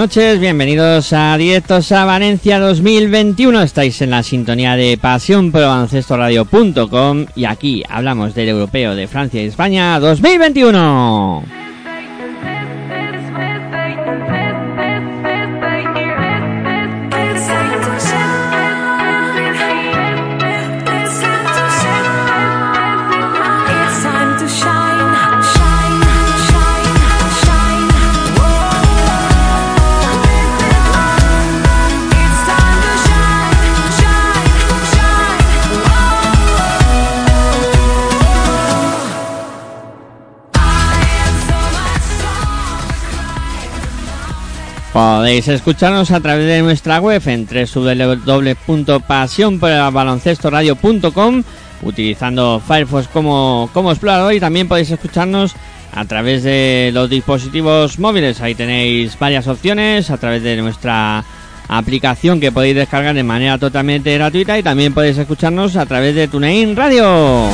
noches, bienvenidos a Directos a Valencia 2021. Estáis en la sintonía de Pasión por Radio.com y aquí hablamos del europeo de Francia y España 2021. Podéis escucharnos a través de nuestra web en www.pasionporelbaloncestoradio.com utilizando Firefox como, como explorador y también podéis escucharnos a través de los dispositivos móviles. Ahí tenéis varias opciones a través de nuestra aplicación que podéis descargar de manera totalmente gratuita y también podéis escucharnos a través de TuneIn Radio.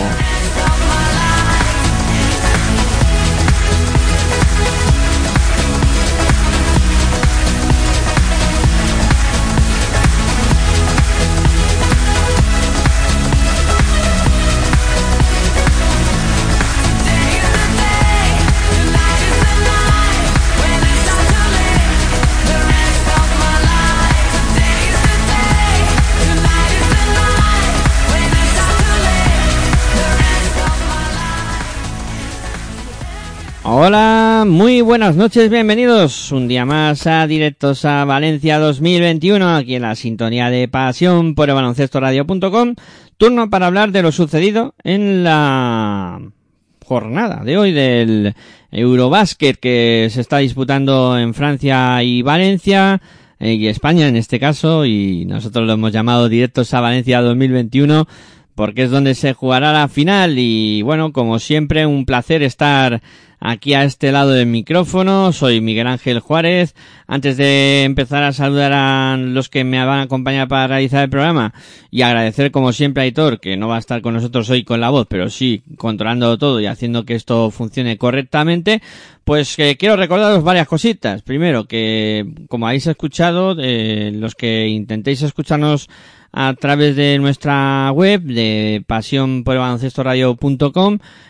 Muy buenas noches, bienvenidos un día más a Directos a Valencia 2021, aquí en la sintonía de pasión por el baloncesto radio.com. Turno para hablar de lo sucedido en la jornada de hoy del Eurobásquet que se está disputando en Francia y Valencia eh, y España en este caso y nosotros lo hemos llamado Directos a Valencia 2021 porque es donde se jugará la final y bueno, como siempre un placer estar aquí a este lado del micrófono. Soy Miguel Ángel Juárez. Antes de empezar a saludar a los que me van a acompañar para realizar el programa y agradecer como siempre a Aitor, que no va a estar con nosotros hoy con la voz, pero sí controlando todo y haciendo que esto funcione correctamente, pues eh, quiero recordaros varias cositas. Primero, que como habéis escuchado, eh, los que intentéis escucharnos a través de nuestra web de pasión por el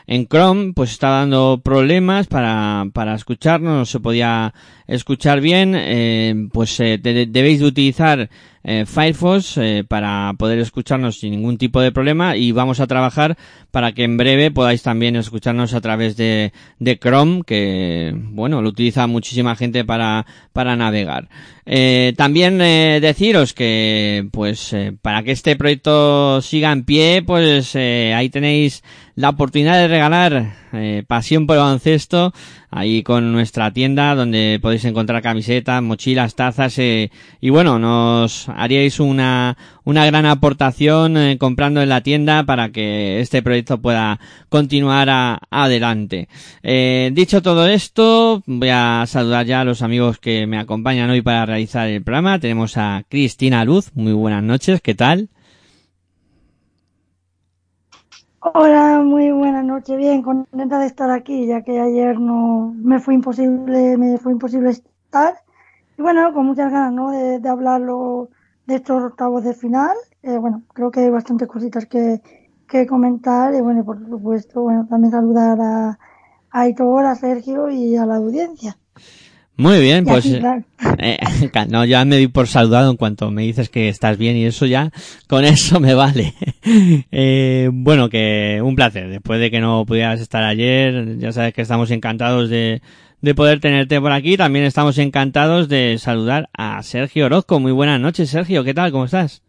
en Chrome pues está dando problemas para, para escucharnos, no se podía escuchar bien, eh, pues eh, debéis de utilizar eh, Firefox eh, para poder escucharnos sin ningún tipo de problema y vamos a trabajar para que en breve podáis también escucharnos a través de, de Chrome que bueno lo utiliza muchísima gente para para navegar. Eh, también deciros que pues para que este proyecto siga en pie pues ahí tenéis la oportunidad de regalar eh, pasión por el baloncesto ahí con nuestra tienda donde podéis encontrar camisetas, mochilas, tazas eh, y bueno, nos haríais una, una gran aportación eh, comprando en la tienda para que este proyecto pueda continuar adelante. Eh, dicho todo esto, voy a saludar ya a los amigos que me acompañan hoy para realizar el programa. Tenemos a Cristina Luz, muy buenas noches, ¿qué tal? Hola, muy buenas noches. Bien, contenta de estar aquí, ya que ayer no me fue imposible, me fue imposible estar. Y bueno, con muchas ganas, ¿no? De, de hablarlo de estos octavos de final. Eh, bueno, creo que hay bastantes cositas que, que comentar y bueno, por supuesto, bueno, también saludar a, a Aitor, a Sergio y a la audiencia. Muy bien, pues eh, no, ya me di por saludado en cuanto me dices que estás bien y eso ya, con eso me vale. eh, bueno, que un placer. Después de que no pudieras estar ayer, ya sabes que estamos encantados de, de poder tenerte por aquí. También estamos encantados de saludar a Sergio Orozco. Muy buenas noches, Sergio. ¿Qué tal? ¿Cómo estás?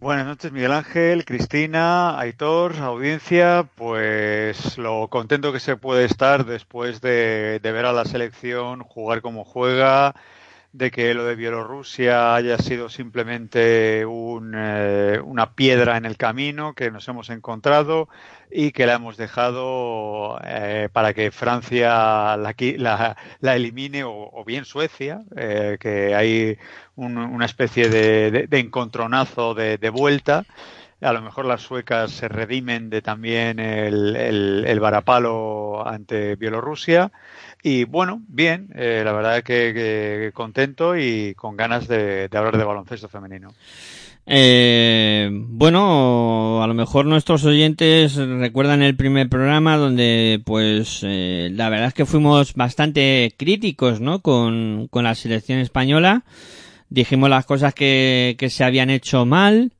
Buenas noches, Miguel Ángel, Cristina, Aitor, audiencia. Pues lo contento que se puede estar después de, ver a la selección jugar como juega, de que lo de Bielorrusia haya sido simplemente un, eh, una piedra en el camino que nos hemos encontrado y que la hemos dejado eh, para que Francia la, la, la elimine o, o, bien Suecia, eh, que hay un, una especie de, de, encontronazo de, vuelta. A lo mejor las suecas se redimen de también el, el, varapalo ante Bielorrusia. Y bueno, bien, eh, la verdad que, que, contento y con ganas de, de hablar de baloncesto femenino. Eh, bueno, a lo mejor nuestros oyentes recuerdan el primer programa donde, pues, eh, la verdad es que fuimos bastante críticos, ¿no? Con, con la selección española. Dijimos las cosas que, que se habían hecho mal.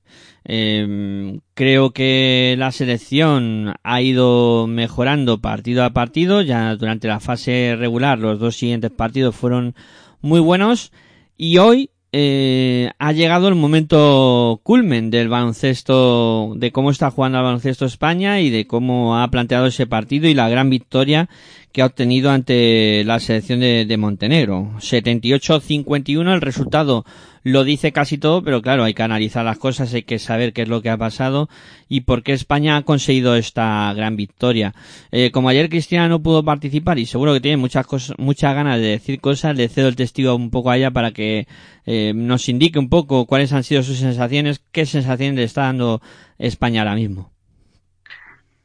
Eh, creo que la selección ha ido mejorando partido a partido. Ya durante la fase regular los dos siguientes partidos fueron muy buenos. Y hoy eh, ha llegado el momento culmen del baloncesto, de cómo está jugando el baloncesto España y de cómo ha planteado ese partido y la gran victoria que ha obtenido ante la selección de, de Montenegro. 78-51 el resultado lo dice casi todo, pero claro, hay que analizar las cosas, hay que saber qué es lo que ha pasado y por qué España ha conseguido esta gran victoria. Eh, como ayer Cristina no pudo participar y seguro que tiene muchas cosas, muchas ganas de decir cosas, le cedo el testigo un poco a ella para que eh, nos indique un poco cuáles han sido sus sensaciones, qué sensaciones le está dando España ahora mismo.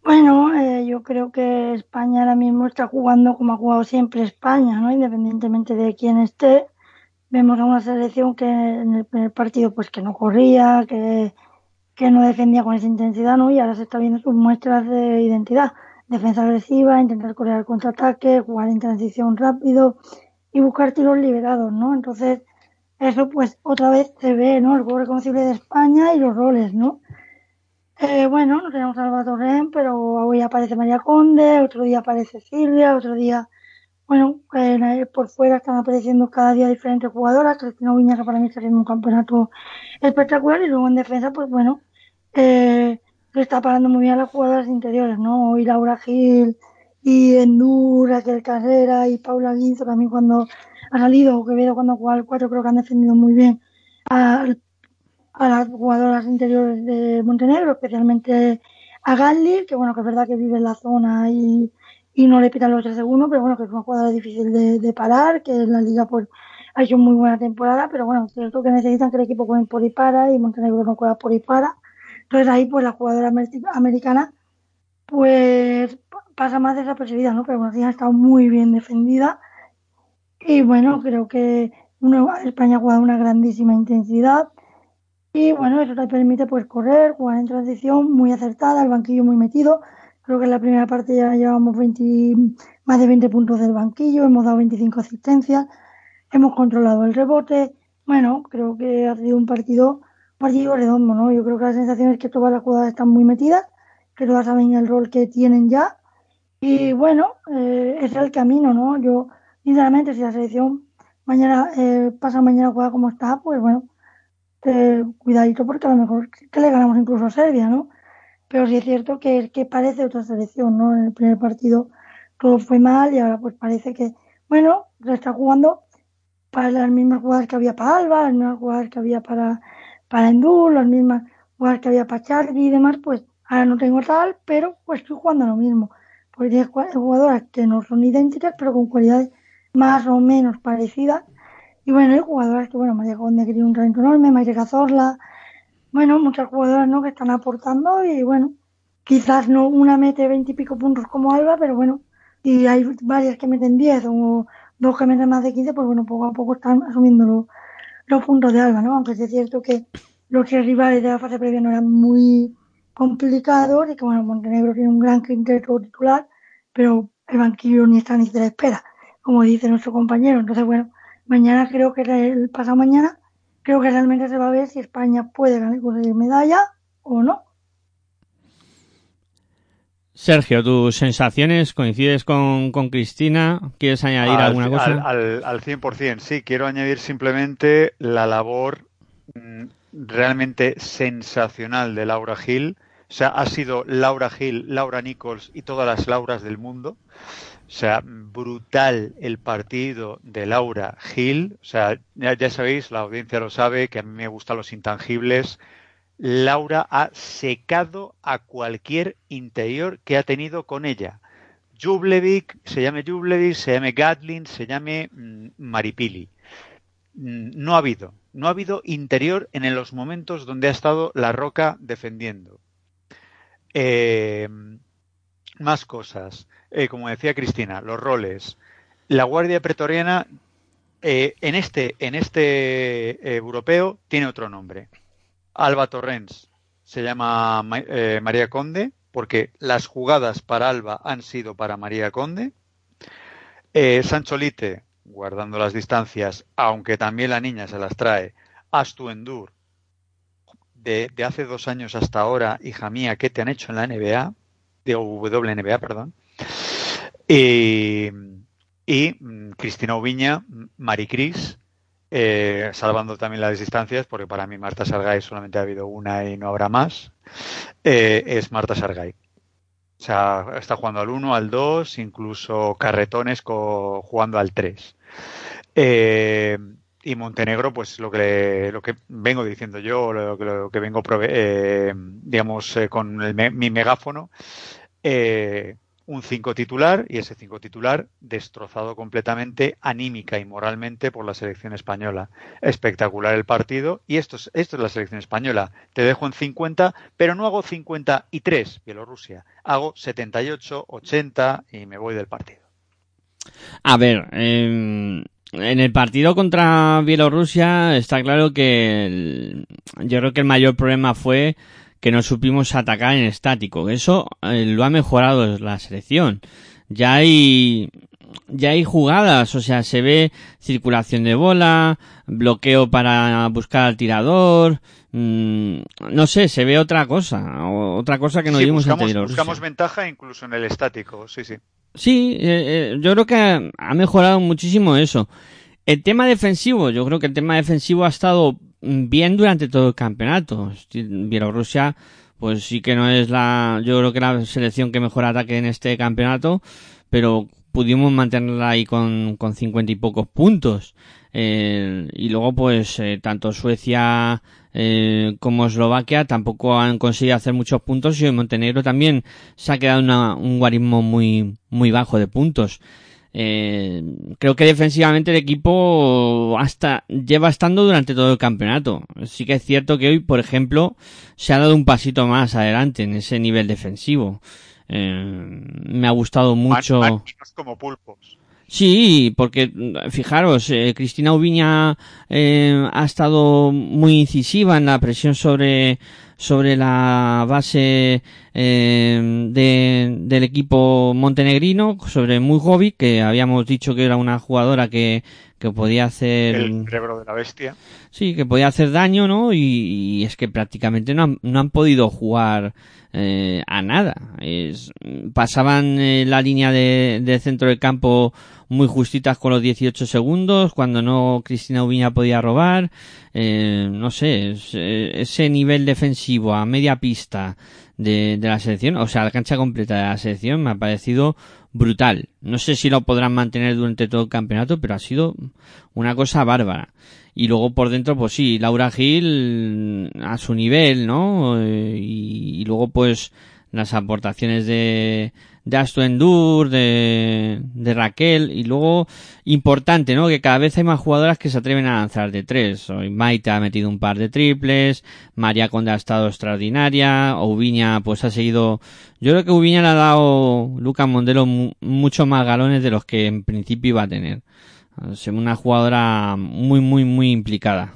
Bueno, eh, yo creo que España ahora mismo está jugando como ha jugado siempre España, ¿no? Independientemente de quién esté vemos a una selección que en el primer partido pues que no corría, que, que no defendía con esa intensidad, ¿no? Y ahora se está viendo sus muestras de identidad. Defensa agresiva, intentar correr al contraataque, jugar en transición rápido y buscar tiros liberados, ¿no? Entonces, eso pues otra vez se ve, ¿no? El juego reconocible de España y los roles, ¿no? Eh, bueno, no tenemos a Alba Torren, pero hoy aparece María Conde, otro día aparece Silvia, otro día bueno, eh, por fuera están apareciendo cada día diferentes jugadoras. Cristina que para mí está haciendo un campeonato espectacular. Y luego en defensa, pues bueno, eh, está parando muy bien a las jugadoras interiores, ¿no? Y Laura Gil, y Endur, Raquel Carrera, y Paula Guinzo también cuando ha salido, o Quevedo cuando ha jugado 4, creo que han defendido muy bien a, a las jugadoras interiores de Montenegro, especialmente a Galli, que bueno, que es verdad que vive en la zona y y no le pitan los tres segundos, pero bueno, que es una jugadora difícil de, parar, que en la liga pues ha hecho muy buena temporada, pero bueno, cierto que necesitan que el equipo juegue por y para y Montenegro no juega por y para. Entonces ahí pues la jugadora americana pues pasa más desapercibida, ¿no? Pero bueno, sí ha estado muy bien defendida y bueno, creo que España ha jugado una grandísima intensidad y bueno, eso te permite pues correr, jugar en transición muy acertada, el banquillo muy metido, Creo que en la primera parte ya llevamos 20, más de 20 puntos del banquillo, hemos dado 25 asistencias, hemos controlado el rebote. Bueno, creo que ha sido un partido, un partido redondo, ¿no? Yo creo que la sensación es que todas las jugadas están muy metidas, que todas saben el rol que tienen ya. Y bueno, eh, es el camino, ¿no? Yo, sinceramente, si la selección mañana eh, pasa mañana a jugar como está, pues bueno, eh, cuidadito porque a lo mejor que le ganamos incluso a Serbia, ¿no? pero sí es cierto que es que parece otra selección, ¿no? En el primer partido todo fue mal y ahora pues parece que, bueno, se está jugando para las mismas jugadas que había para Alba, las mismas jugadas que había para, para Endur, las mismas jugadas que había para Charlie y demás, pues ahora no tengo tal, pero pues estoy jugando lo mismo. Porque hay jugadoras que no son idénticas, pero con cualidades más o menos parecidas. Y bueno, hay jugadoras que, bueno, María Conde que tiene un talento enorme, María Cazorla, bueno, muchas jugadoras, ¿no? Que están aportando y bueno, quizás no una mete veintipico puntos como Alba, pero bueno, y hay varias que meten diez o dos que meten más de quince, pues bueno, poco a poco están asumiendo los puntos de Alba, ¿no? Aunque es cierto que los tres rivales de la fase previa no eran muy complicados y que bueno, Montenegro tiene un gran quinteto titular, pero el banquillo ni está ni se la espera, como dice nuestro compañero. Entonces, bueno, mañana creo que el pasado mañana creo que realmente se va a ver si España puede ganar conseguir medalla o no. Sergio, tus sensaciones coincides con, con Cristina. ¿Quieres añadir alguna cosa? Al, al, 100%, sí. Quiero añadir simplemente la labor mm, realmente sensacional de Laura Gil. O sea, ha sido Laura Gil, Laura Nichols y todas las Lauras del mundo. O sea, brutal el partido de Laura Gil. O sea, ya, sabéis, la audiencia lo sabe, que a mí me gustan los intangibles. Laura ha secado a cualquier interior que ha tenido con ella. Jublevic, se llame Jublevic, se llame Gatlin, se llame mm, Maripili. Mm, no ha habido, no ha habido interior en los momentos donde ha estado la Roca defendiendo. Eh, más cosas. Eh, como decía Cristina, los roles. La Guardia Pretoriana eh, en este, en este eh, europeo tiene otro nombre. Alba Torrens se llama María Conde porque las jugadas para Alba han sido para María Conde. Sancho Lite, guardando las distancias, aunque también la niña se las trae, Astu Endur, de, de, hace dos años hasta ahora, hija mía, ¿qué te han hecho en la NBA? De WNBA, perdón. Y, y mm, Cristina Ubiña, Maricris, eh, salvando también las distancias, porque para mí Marta Sargay solamente ha habido una y no habrá más, eh, es Marta Sargay. O sea, está jugando al 1, al 2, incluso carretones jugando al 3. Eh, y Montenegro, pues lo que lo que vengo diciendo yo, lo que, lo que vengo, digamos, con mi megáfono, un 5 titular y ese 5 titular destrozado completamente anímica y moralmente por la selección española. Espectacular el partido y esto es, esto es la selección española. Te dejo en 50, pero no hago 53 Bielorrusia, hago 78, 80 y me voy del partido. A ver, em, en el partido contra Bielorrusia está claro que yo creo que el mayor problema fue que no supimos atacar en estático. Eso eh, lo ha mejorado la selección. Ya hay ya hay jugadas, o sea, se ve circulación de bola, bloqueo para buscar al tirador, mm, no sé, se ve otra cosa, otra cosa que no vimos buscamos, Buscamos ventaja incluso en el estático, sí, sí. Sí, eh, eh, yo creo que ha mejorado muchísimo eso. El tema defensivo, yo creo que el tema defensivo ha estado bien durante todo el campeonato. Bielorrusia, pues sí que no es la, yo creo que la selección que mejor ataque en este campeonato, pero pudimos mantenerla ahí con, con cincuenta y pocos puntos. Eh, y luego, pues, eh, tanto Suecia eh, como Eslovaquia tampoco han conseguido hacer muchos puntos y Montenegro también se ha quedado un guarismo muy, muy bajo de puntos. Eh, creo que defensivamente el equipo hasta lleva estando durante todo el campeonato. Sí que es cierto que hoy, por ejemplo, se ha dado un pasito más adelante en ese nivel defensivo. Eh, me ha gustado mucho. como pulpos. Sí, porque fijaros, eh, Cristina Ubiña eh, ha estado muy incisiva en la presión sobre sobre la base eh, de, del equipo montenegrino, sobre Mujgovic, que habíamos dicho que era una jugadora que, que podía hacer... El cerebro de la bestia. Sí, que podía hacer daño, ¿no? Y, es que prácticamente no han, no han podido jugar eh, a nada. Es, pasaban eh, la línea de, de, centro del campo muy justitas con los 18 segundos, cuando no Cristina Ubiña podía robar. Eh, no sé, eh, ese nivel defensivo a media pista de, de la selección, o sea, la cancha completa de la selección me ha parecido brutal. No sé si lo podrán mantener durante todo el campeonato, pero ha sido una cosa bárbara. Y luego por dentro, pues sí, Laura Gil a su nivel, ¿no? Eh, y, luego pues las aportaciones de, de Astuendur, de, de Raquel, y luego importante, ¿no? Que cada vez hay más jugadoras que se atreven a lanzar de tres. Hoy Maite ha metido un par de triples, María Conde ha estado extraordinaria, Ubiña pues ha seguido, yo creo que Ubiña le ha dado Lucas Mondelo muchos más galones de los que en principio iba a tener. Una jugadora muy, muy, muy implicada.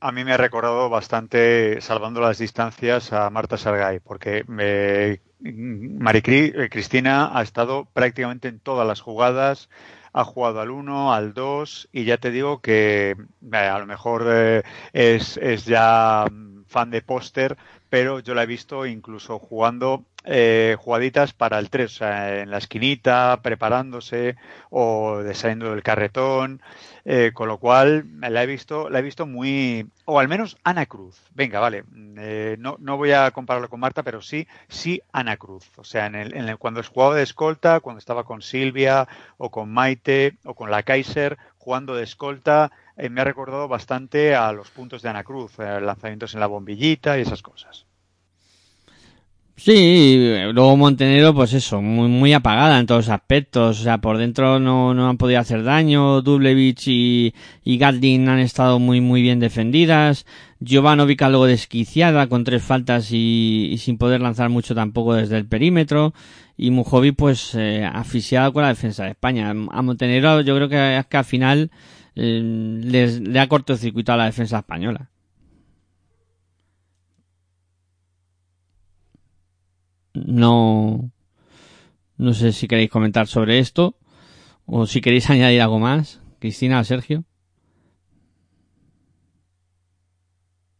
A mí me ha recordado bastante, salvando las distancias, a Marta Sargay, porque me, eh, Cristina ha estado prácticamente en todas las jugadas, ha jugado al 1, al 2, y ya te digo que eh, a lo mejor eh, es, es ya fan de póster, pero yo la he visto incluso jugando eh, jugaditas para el 3, o sea, en la esquinita, preparándose o saliendo del carretón, eh, con lo cual la he visto, la he visto muy, o al menos Ana Cruz. Venga, vale, eh, no, no voy a compararlo con Marta, pero sí, sí Ana Cruz. O sea, en el, en el, cuando jugaba de escolta, cuando estaba con Silvia o con Maite o con la Kaiser jugando de escolta, eh, me ha recordado bastante a los puntos de Ana Cruz, eh, lanzamientos en la bombillita y esas cosas. Sí, luego Montenegro, pues eso, muy, muy apagada en todos los aspectos. O sea, por dentro no, no han podido hacer daño. Dublevich y, y Gatlin han estado muy, muy bien defendidas. Jovanovic algo desquiciada con tres faltas y, sin poder lanzar mucho tampoco desde el perímetro. Y Mujovic, pues, eh, asfixiada con la defensa de España. A Montenegro yo creo que que al final eh, les, le ha cortocircuitado a la defensa española. No, no sé si queréis comentar sobre esto o si queréis añadir algo más, Cristina Sergio.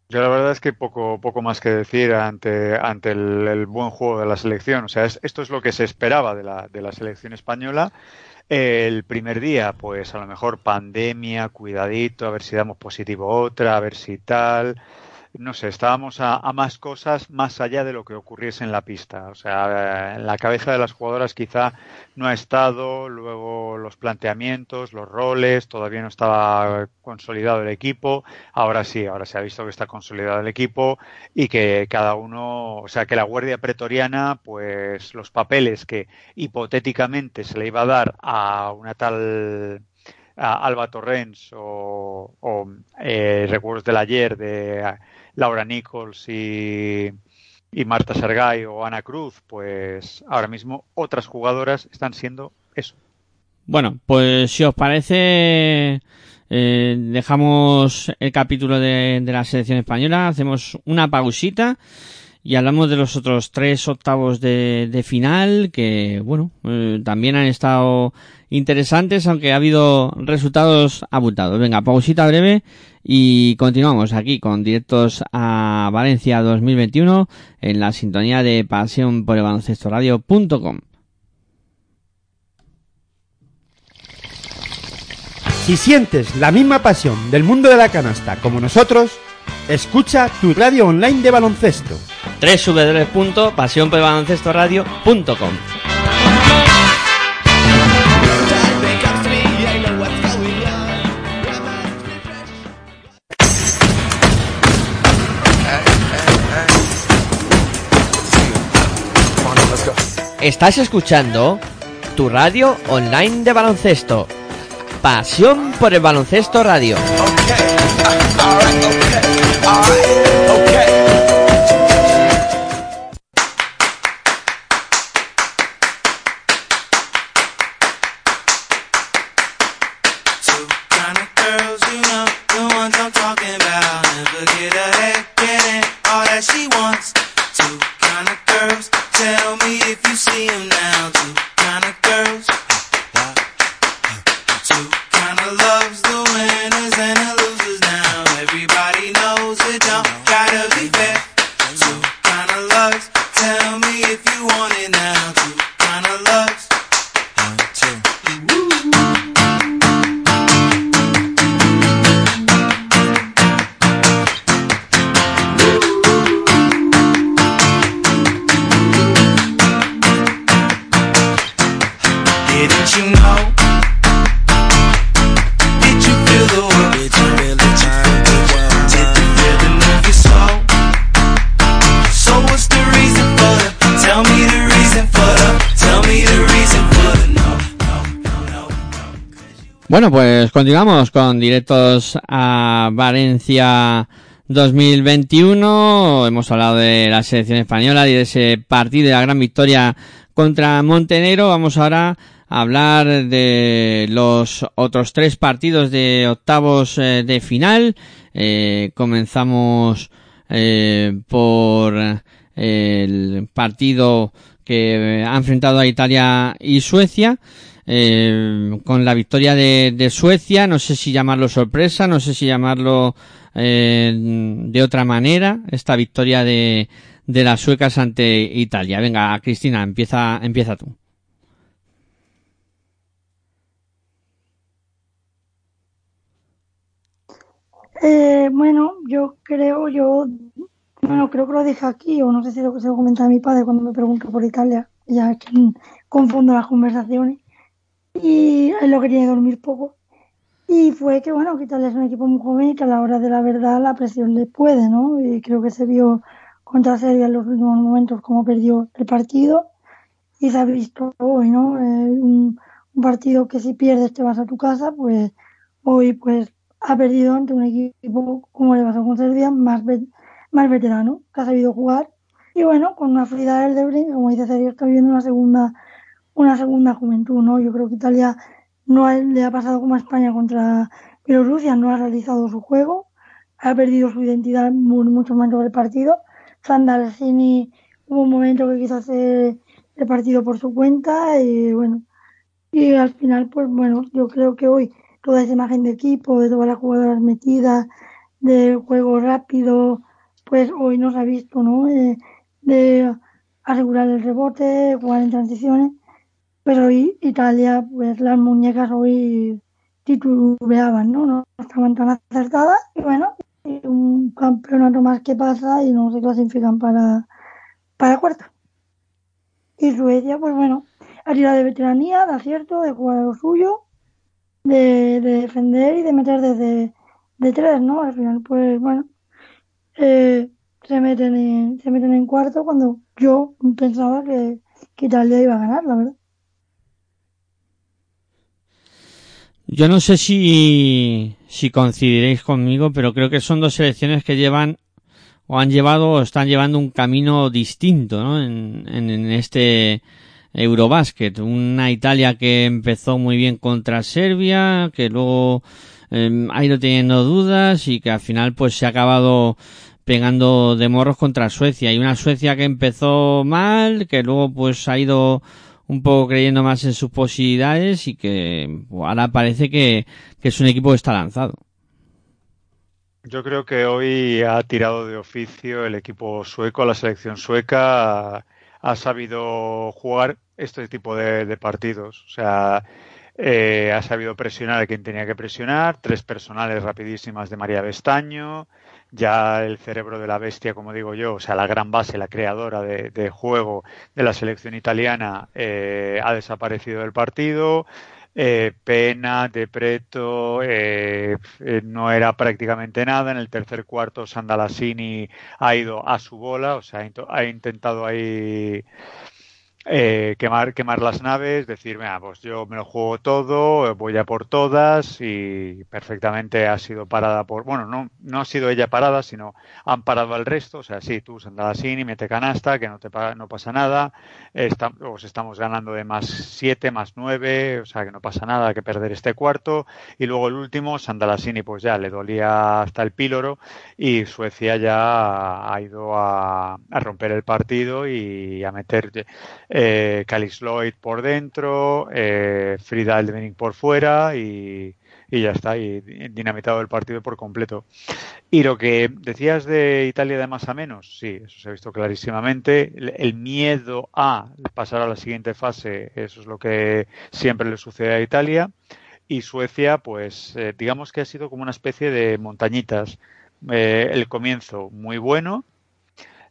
Yo la verdad es que poco, poco más que decir ante, ante el, buen juego de la selección. O sea, esto es lo que se esperaba de la, de la selección española el primer día, pues a lo mejor pandemia, cuidadito, a ver si damos positivo otra, a ver si tal no sé, estábamos a, más cosas más allá de lo que ocurriese en la pista. O sea, en la cabeza de las jugadoras quizá no ha estado, luego los planteamientos, los roles, todavía no estaba consolidado el equipo. Ahora sí, ahora se ha visto que está consolidado el equipo y que cada uno, o sea, que la Guardia Pretoriana, pues los papeles que hipotéticamente se le iba a dar a una tal Alba Torrens o, eh, recuerdos del ayer de Laura Nichols y, Marta Sergay o Ana Cruz, pues ahora mismo otras jugadoras están siendo eso. Bueno, pues si os parece, eh, dejamos el capítulo de, la selección española, hacemos una pausita y hablamos de los otros tres octavos de, final que, bueno, eh, también han estado interesantes, aunque ha habido resultados abultados. Venga, pausita breve y continuamos aquí con directos a Valencia 2021 en la sintonía de pasión por el baloncesto radio.com. Si sientes la misma pasión del mundo de la canasta como nosotros, escucha tu radio online de baloncesto. www.pasionporelbaloncestoradio.com Estás escuchando tu radio online de baloncesto. Pasión por el baloncesto radio. Bueno, pues continuamos con directos a Valencia 2021. Hemos hablado de la selección española y de ese partido de la gran victoria contra Montenegro. Vamos ahora a hablar de los otros tres partidos de octavos eh, de final. Eh, comenzamos eh, por el partido que ha enfrentado a Italia y Suecia. Eh, con la victoria de, Suecia, no sé si llamarlo sorpresa, no sé si llamarlo eh, de otra manera, esta victoria de, las suecas ante Italia. Venga, Cristina, empieza, empieza tú. Eh, bueno, yo creo, yo, bueno, creo que lo dije aquí, o no sé si lo que se lo comentaba mi padre cuando me preguntó por Italia, ya confundo las conversaciones, y él lo quería dormir poco. Y fue que, bueno, que Italia es un equipo muy joven y que a la hora de la verdad la presión le puede, ¿no? Y creo que se vio contra Serbia en los últimos momentos como perdió el partido y se ha visto hoy, ¿no? Eh, un, un partido que si pierdes te vas a tu casa, pues hoy pues ha perdido ante un equipo, como le pasó con Serbia, más, más veterano, que ha sabido jugar. Y bueno, con una fluidez del Debre, como dice Sergio, está viviendo una segunda, una segunda juventud, ¿no? Yo creo que Italia no ha, le ha pasado como a España contra Bielorrusia, no ha realizado su juego, ha perdido su identidad en muchos momentos del partido. Sandalcini hubo un momento que quiso hacer el partido por su cuenta y bueno, y al final, pues bueno, yo creo que hoy toda esa imagen de equipo, de todas las jugadoras metidas, de juego rápido, pues hoy nos ha visto, ¿no? Eh, de asegurar el rebote, jugar en transiciones, pero hoy Italia, pues las muñecas hoy titubeaban, ¿no? No estaban tan acertadas y bueno, un campeonato más que pasa y no se clasifican para, para cuarta. Y Suecia, pues bueno, ha tirado de veteranía, de acierto, de jugar lo suyo de, de defender y de meter desde de tres, ¿no? Al final, pues bueno, eh, se meten en, se meten en cuarto cuando yo pensaba que, que Italia iba a ganar, la verdad. Yo no sé si, si coincidiréis conmigo, pero creo que son dos selecciones que llevan o han llevado o están llevando un camino distinto ¿no? en, en, este Eurobasket, una Italia que empezó muy bien contra Serbia, que luego eh, ha ido teniendo dudas y que al final pues se ha acabado pegando de morros contra Suecia y una Suecia que empezó mal, que luego pues ha ido un poco creyendo más en sus posibilidades y que ahora parece que, que es un equipo que está lanzado. Yo creo que hoy ha tirado de oficio el equipo sueco, la selección sueca ha sabido jugar este tipo de, de partidos. O sea, eh, ha sabido presionar a quien tenía que presionar, tres personales rapidísimas de María Bestaño, ya el cerebro de la bestia, como digo yo, o sea, la gran base, la creadora de, de juego de la selección italiana, eh, ha desaparecido del partido. Eh, Pena, De Preto, eh, eh, no era prácticamente nada. En el tercer cuarto, Sandalasini ha ido a su bola, o sea, ha intentado ahí eh, quemar, quemar las naves, decir, mira, pues yo me lo juego todo, voy a por todas y perfectamente ha sido parada por, bueno, no, no ha sido ella parada, sino han parado al resto, o sea, sí, tú y mete canasta, que no te no pasa nada, estamos, estamos ganando de más 7, más 9, o sea, que no pasa nada que perder este cuarto y luego el último, Sandalasini, pues ya le dolía hasta el píloro y Suecia ya ha ido a, a romper el partido y a meter eh, Calis Lloyd por dentro, eh, Frida Eldening por fuera y, y, ya está, y dinamitado el partido por completo. Y lo que decías de Italia de más a menos, sí, eso se ha visto clarísimamente. El, el miedo a pasar a la siguiente fase, eso es lo que siempre le sucede a Italia. Y Suecia, pues eh, digamos que ha sido como una especie de montañitas. Eh, el comienzo muy bueno,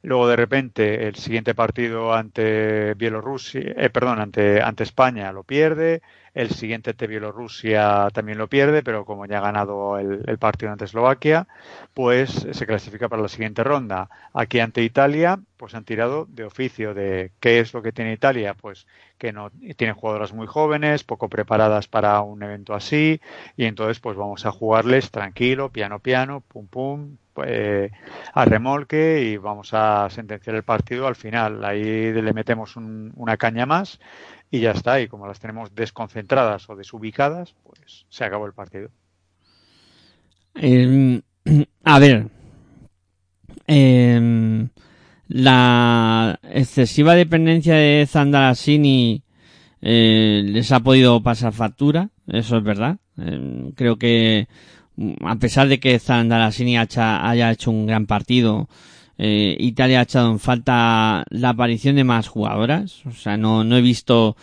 Luego de repente el siguiente partido ante Bielorrusia, eh, perdón, ante, ante España lo pierde. El siguiente de Bielorrusia también lo pierde, pero como ya ha ganado el, partido ante Eslovaquia, pues se clasifica para la siguiente ronda. Aquí ante Italia, pues han tirado de oficio de qué es lo que tiene Italia, pues que no tiene jugadoras muy jóvenes, poco preparadas para un evento así, y entonces pues vamos a jugarles tranquilo, piano piano, pum pum, pues, a remolque y vamos a sentenciar el partido al final. Ahí le metemos una caña más y ya está. Y como las tenemos desconcentradas o desubicadas, pues se acabó el partido. Em, a ver, em, la excesiva dependencia de Zandarasini eh, les ha podido pasar factura, eso es verdad. Em, creo que a pesar de que Zandarasini haya hecho un gran partido, eh, Italia ha echado en falta la aparición de más jugadoras. O sea, no, no he visto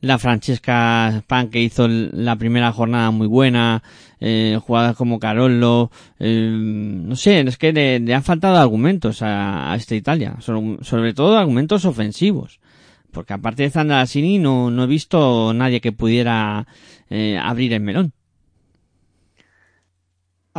la Francesca Span que hizo la primera jornada muy buena, eh, jugadas como Carollo, eh, no sé, es que le, han faltado argumentos a, esta Italia, sobre, todo argumentos ofensivos, porque aparte de Zandarasini no, no he visto nadie que pudiera eh, abrir el melón.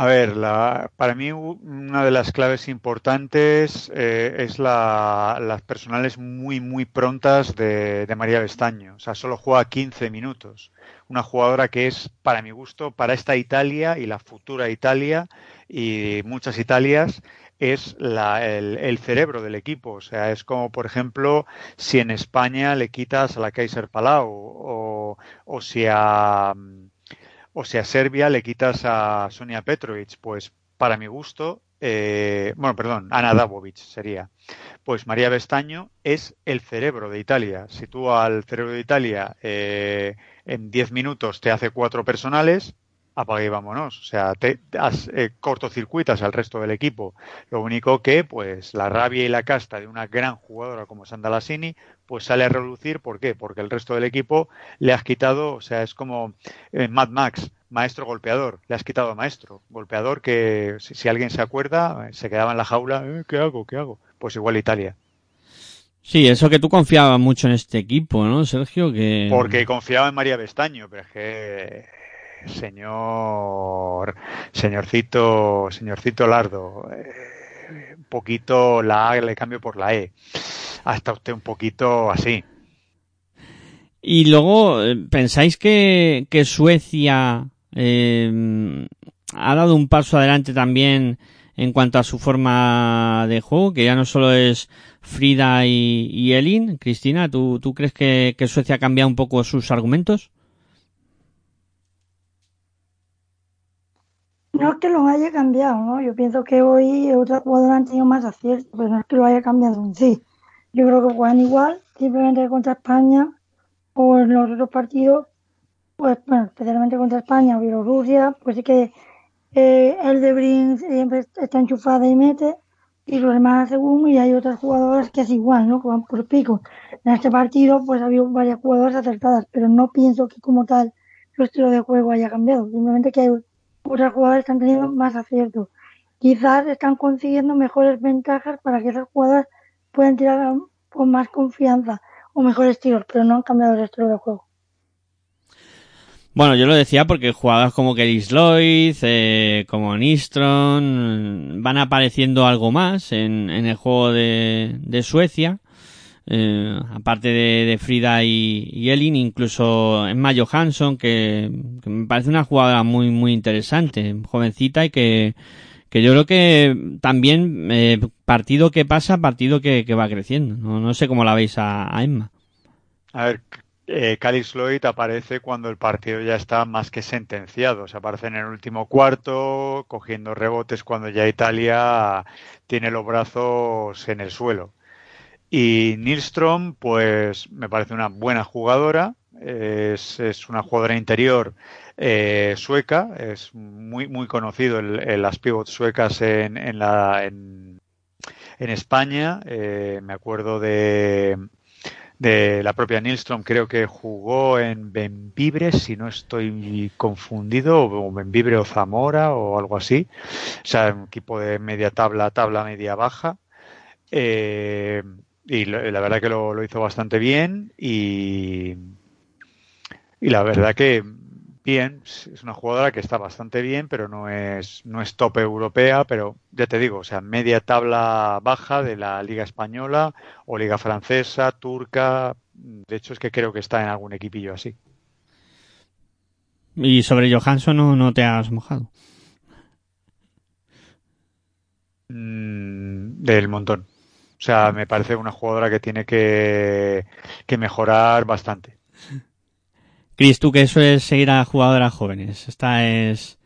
A ver, la, para mí una de las claves importantes eh, es la, las personales muy, muy prontas de, María Bestaño. O sea, solo juega 15 minutos. Una jugadora que es, para mi gusto, para esta Italia y la futura Italia y muchas Italias, es la, el, el, cerebro del equipo. O sea, es como, por ejemplo, si en España le quitas a la Kaiser Palau o, o si a o si a Serbia le quitas a Sonia Petrovic, pues para mi gusto, eh, bueno, perdón, Ana Davovic sería. Pues María Bestaño es el cerebro de Italia. Si tú al cerebro de Italia eh, en 10 minutos te hace cuatro personales, apaga y vámonos. O sea, te has, eh, cortocircuitas al resto del equipo. Lo único que, pues, la rabia y la casta de una gran jugadora como Sandalasini, pues sale a relucir. ¿Por qué? Porque el resto del equipo le has quitado, o sea, es como eh, Mad Max, maestro golpeador, le has quitado a maestro. Golpeador que, si, alguien se acuerda, se quedaba en la jaula, eh, ¿qué hago? ¿Qué hago? Pues igual Italia. Sí, eso que tú confiabas mucho en este equipo, ¿no, Sergio? Que... Porque confiaba en María Bestaño, pero es que señor, señorcito, señorcito Lardo, eh, un poquito la A le cambio por la E. Hasta usted un poquito así. Y luego, eh, ¿pensáis que, que Suecia eh, ha dado un paso adelante también en cuanto a su forma de juego? Que ya no solo es Frida y, Elin. Cristina, ¿tú, ¿tú crees que, que Suecia ha cambiado un poco sus argumentos? No es que lo haya cambiado, ¿no? Yo pienso que hoy otros jugadores han tenido más acierto, pero no es que lo haya cambiado en sí. Yo creo que juegan igual, simplemente contra España o en los otros partidos, pues bueno, especialmente contra España o Bielorrusia, pues sí que eh, el de Brin siempre está enchufada y mete, y los demás según, y hay otras jugadoras que es igual, ¿no? Que van por pico. En este partido, pues ha habido varias jugadoras acertadas, pero no pienso que como tal su estilo de juego haya cambiado, simplemente que hay otros jugadores están teniendo más acierto. Quizás están consiguiendo mejores ventajas para que esos jugadores puedan tirar con más confianza o mejores tiros, pero no han cambiado el estilo de juego. Bueno, yo lo decía porque jugadores como Kelly Lloyd, eh, como Nistron, van apareciendo algo más en, en el juego de, de Suecia. Eh, aparte de, Frida y, Elin, incluso Emma Johansson, que, me parece una jugadora muy, muy interesante, jovencita y que, que yo creo que también eh, partido que pasa, partido que, va creciendo. No, no, sé cómo la veis a, Emma. A ver, eh, Lloyd aparece cuando el partido ya está más que sentenciado. Se aparece en el último cuarto, cogiendo rebotes cuando ya Italia tiene los brazos en el suelo. Y Nilstrom, pues me parece una buena jugadora. Es, una jugadora interior eh, sueca. Es muy, muy conocido el, las pivots suecas en, en, la, en, en España. Eh, me acuerdo de, de la propia Nilstrom, creo que jugó en Benvibre, si no estoy confundido, o Benvibre o Zamora o algo así. O sea, un equipo de media tabla, tabla media baja. Eh, y la verdad que lo, hizo bastante bien y, y la verdad que bien, es una jugadora que está bastante bien, pero no es, no es top europea, pero ya te digo, o sea, media tabla baja de la Liga Española o Liga Francesa, Turca, de hecho es que creo que está en algún equipillo así. Y sobre Johansson no, no te has mojado. Mm, del montón. O sea, me parece una jugadora que tiene que, que mejorar bastante. Cris, tú que sueles seguir a jugadoras jóvenes. Esta es,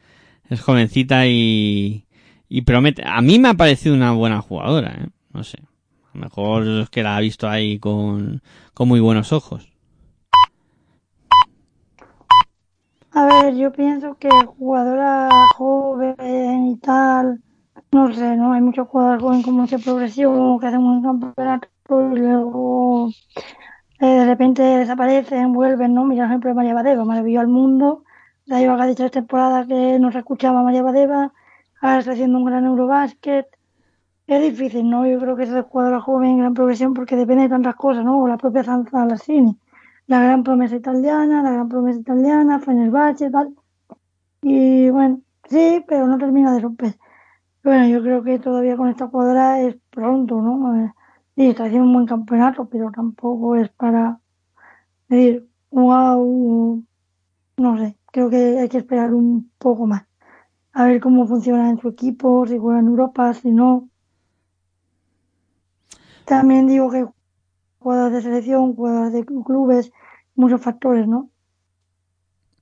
es jovencita y, y promete. A mí me ha parecido una buena jugadora, ¿eh? No sé. A lo mejor es que la ha visto ahí con, con muy buenos ojos. A ver, yo pienso que jugadora joven y tal, no sé, ¿no? Hay muchos jugadores jóvenes como ese progresión, que hacen un campeonato y luego eh, de repente desaparecen, vuelven, ¿no? Mira, por ejemplo, María Badeva, maravilló al mundo, ya lleva casi tres temporadas que no se escuchaba María Badeva, ahora está haciendo un gran Eurobásquet. Es difícil, ¿no? Yo creo que es el jugador joven en gran progresión porque depende de tantas cosas, ¿no? La propia Sanza Lassini, la gran promesa italiana, la gran promesa italiana, Fenerbahce, tal. Y bueno, sí, pero no termina de romper. Bueno, yo creo que todavía con esta jugadora es pronto, ¿no? Eh, Sí, está haciendo un buen campeonato, pero tampoco es para decir, wow, no sé, creo que hay que esperar un poco más. A ver cómo funciona en su equipo, si juega en Europa, si no. También digo que jugadores de selección, jugadores de clubes, muchos factores, ¿no?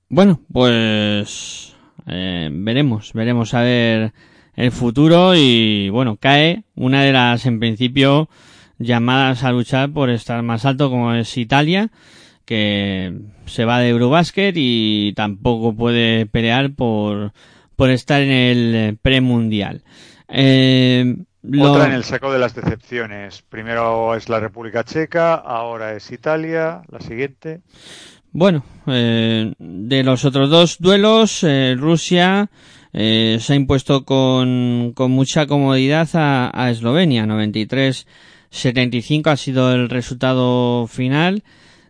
Bueno, pues eh, veremos, veremos a ver el futuro y bueno, cae una de las en principio llamadas a luchar por estar más alto como es Italia que se va de Eurobasket y tampoco puede pelear por, por estar en el premundial. Eh, lo... Otra en el saco de las decepciones. Primero es la República Checa, ahora es Italia, la siguiente. Bueno, eh, de los otros dos duelos, eh, Rusia eh, se ha impuesto con, con mucha comodidad a, a Eslovenia, 93 75 ha sido el resultado final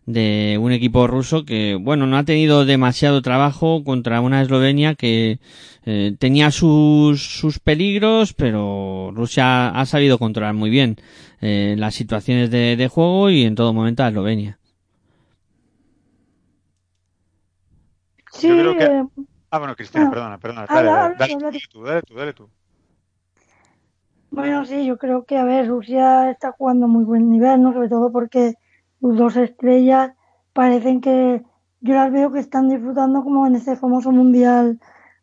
de un equipo ruso que, bueno, no ha tenido demasiado trabajo contra una Eslovenia que eh, tenía sus, sus peligros, pero Rusia ha sabido controlar muy bien eh, las situaciones de, de, juego y en todo momento a Eslovenia. Sí, Yo creo que... Ah, bueno, Cristina, ah, perdona, perdona. Dale, dale, dale, dale, tú, dale tú, dale tú. Bueno, sí, yo creo que, a ver, Rusia está jugando muy buen nivel, ¿no? Sobre todo porque sus dos estrellas parecen que yo las veo que están disfrutando como en ese famoso mundial,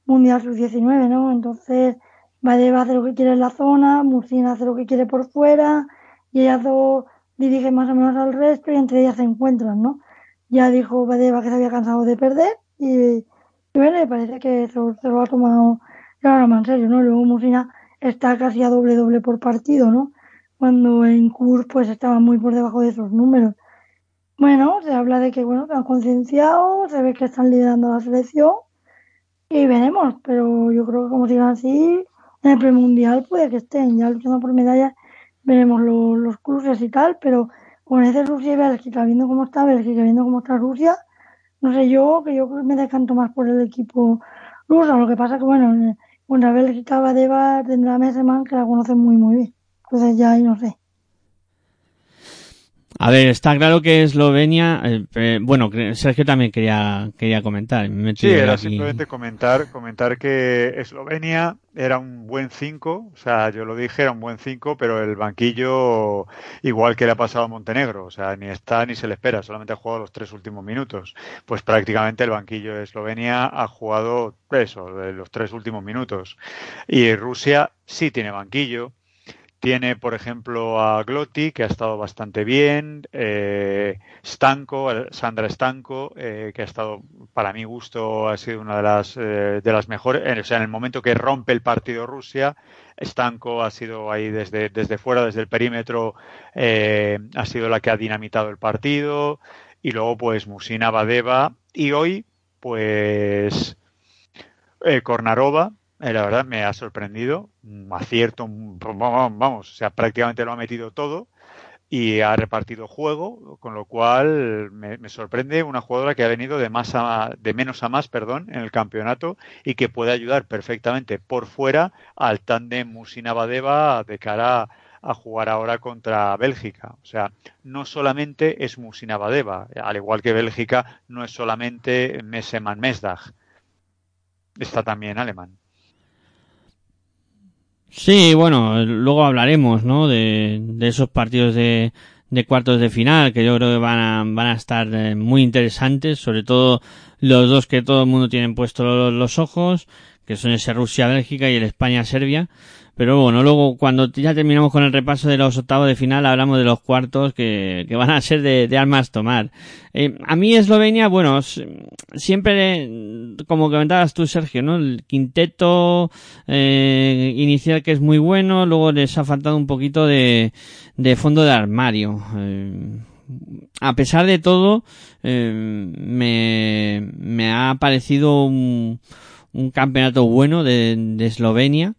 mundial sub-19, ¿no? Entonces, Badeva hace lo que quiere en la zona, Musina hace lo que quiere por fuera, y ellas dos dirigen más o menos al resto y entre ellas se encuentran, ¿no? Ya dijo Badeva que se había cansado de perder y, bueno, me parece que se lo ha tomado ya en serio, ¿no? Luego Musina está casi a doble doble por partido, ¿no? Cuando en CUR pues estaba muy por debajo de esos números. Bueno, se habla de que bueno, que han concienciado, se ve que están liderando la selección y veremos, pero yo creo que como sigan así, en el premundial puede que estén ya luchando por medallas, veremos los, los cruces y tal, pero con ese Rusia y Bélgica, viendo cómo está Bélgica, viendo cómo está Rusia, no sé yo, que yo me decanto más por el equipo ruso, lo que pasa que bueno, una Bélgica Badeva tendrá Messeman que la conoce muy muy bien. Entonces ya ahí no sé. A ver, está claro que Eslovenia, eh, eh, bueno, Sergio también quería quería comentar. sí, era aquí. simplemente comentar comentar que Eslovenia era un buen 5, o sea, yo lo dije, era un buen 5, pero el banquillo, igual que le ha pasado a Montenegro, o sea, ni está ni se le espera, solamente ha jugado los tres últimos minutos. Pues prácticamente el banquillo de Eslovenia ha jugado eso, de los tres últimos minutos. Y Rusia sí tiene banquillo, tiene, por ejemplo, a Glotti, que ha estado bastante bien, eh, Sandra Stanco, eh, que ha estado, para mi gusto, ha sido una de las, eh, de las mejores, o sea, en el momento que rompe el partido Rusia, Stanco ha sido ahí desde, desde fuera, desde el perímetro, eh, ha sido la que ha dinamitado el partido, y luego, pues, Musina Badeva, y hoy, pues, eh, Kornarova, eh, la verdad me ha sorprendido, un acierto, vamos, o sea, prácticamente lo ha metido todo. y ha repartido juego, con lo cual me, sorprende una jugadora que ha venido de más a, de menos a más, perdón, en el campeonato y que puede ayudar perfectamente por fuera al tándem Musina Badeva de cara a jugar ahora contra Bélgica. O sea, no solamente es Musina Badeva, al igual que Bélgica, no es solamente Meseman Mesdag. Está también alemán. Sí, bueno, luego hablaremos, ¿no? De, de esos partidos de, de cuartos de final que yo creo que van a, van a estar eh, muy interesantes, sobre todo los dos que todo el mundo tiene puestos los, los ojos, que son ese Rusia-Bélgica y el España-Serbia. Pero bueno, luego cuando ya terminamos con el repaso de los octavos de final, hablamos de los cuartos que, que van a ser de, de armas tomar. Eh, a mí Eslovenia, bueno, siempre, como comentabas tú, Sergio, ¿no? El quinteto eh, inicial que es muy bueno, luego les ha faltado un poquito de, de fondo de armario. Eh, a pesar de todo, eh, me, me ha parecido un, un campeonato bueno de, de Eslovenia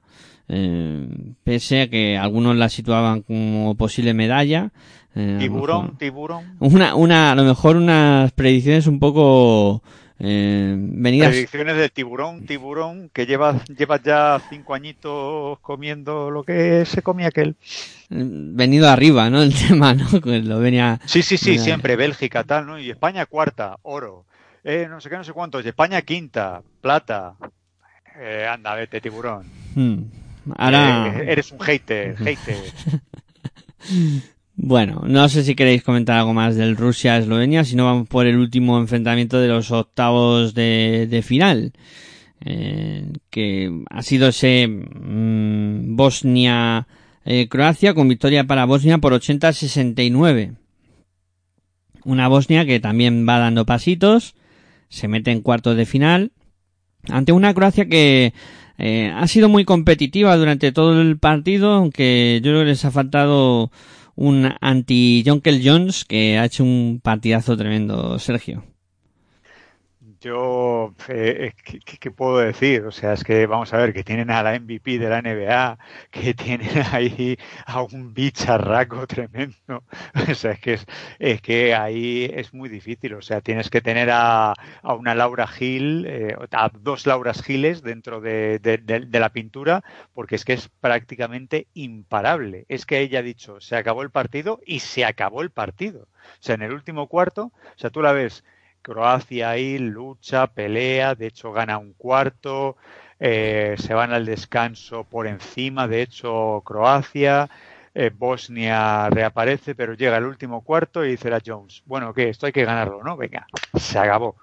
eh, pese a que algunos la situaban como posible medalla. Eh, tiburón, tiburón. Una, una, a lo mejor unas predicciones un poco eh, venidas. Predicciones de tiburón, tiburón, que llevas, llevas ya cinco añitos comiendo lo que se comía aquel. Venido arriba, ¿no? El tema, ¿no? Lo venía. Sí, sí, sí, siempre Bélgica, tal, ¿no? Y España cuarta, oro. Eh, no sé qué, no sé cuántos. Y España quinta, plata. Eh, anda, vete, tiburón. Hmm. Ahora... Eh, eres un hater, hater. Bueno, no sé si queréis comentar algo más del Rusia-Eslovenia, si no vamos por el último enfrentamiento de los octavos de, final, eh, que ha sido ese mm, Bosnia-Croacia con victoria para Bosnia por 80-69. Una Bosnia que también va dando pasitos, se mete en cuartos de final, ante una Croacia que eh, ha sido muy competitiva durante todo el partido, aunque yo creo que les ha faltado un anti-Jonkel Jones que ha hecho un partidazo tremendo, Sergio. Yo, eh, ¿qué, puedo decir? O sea, es que vamos a ver que tienen a la MVP de la NBA, que tienen ahí a un bicharraco tremendo. O sea, es que, es, que ahí es muy difícil. O sea, tienes que tener a, una Laura Gil, eh, a dos Lauras Giles dentro de, de, de, la pintura, porque es que es prácticamente imparable. Es que ella ha dicho, se acabó el partido y se acabó el partido. O sea, en el último cuarto, o sea, tú la ves Croacia ahí lucha, pelea, de hecho gana un cuarto, eh, se van al descanso por encima, de hecho Croacia, eh, Bosnia reaparece, pero llega el último cuarto y dice la Jones, bueno, ¿qué? Esto hay que ganarlo, ¿no? Venga, se acabó.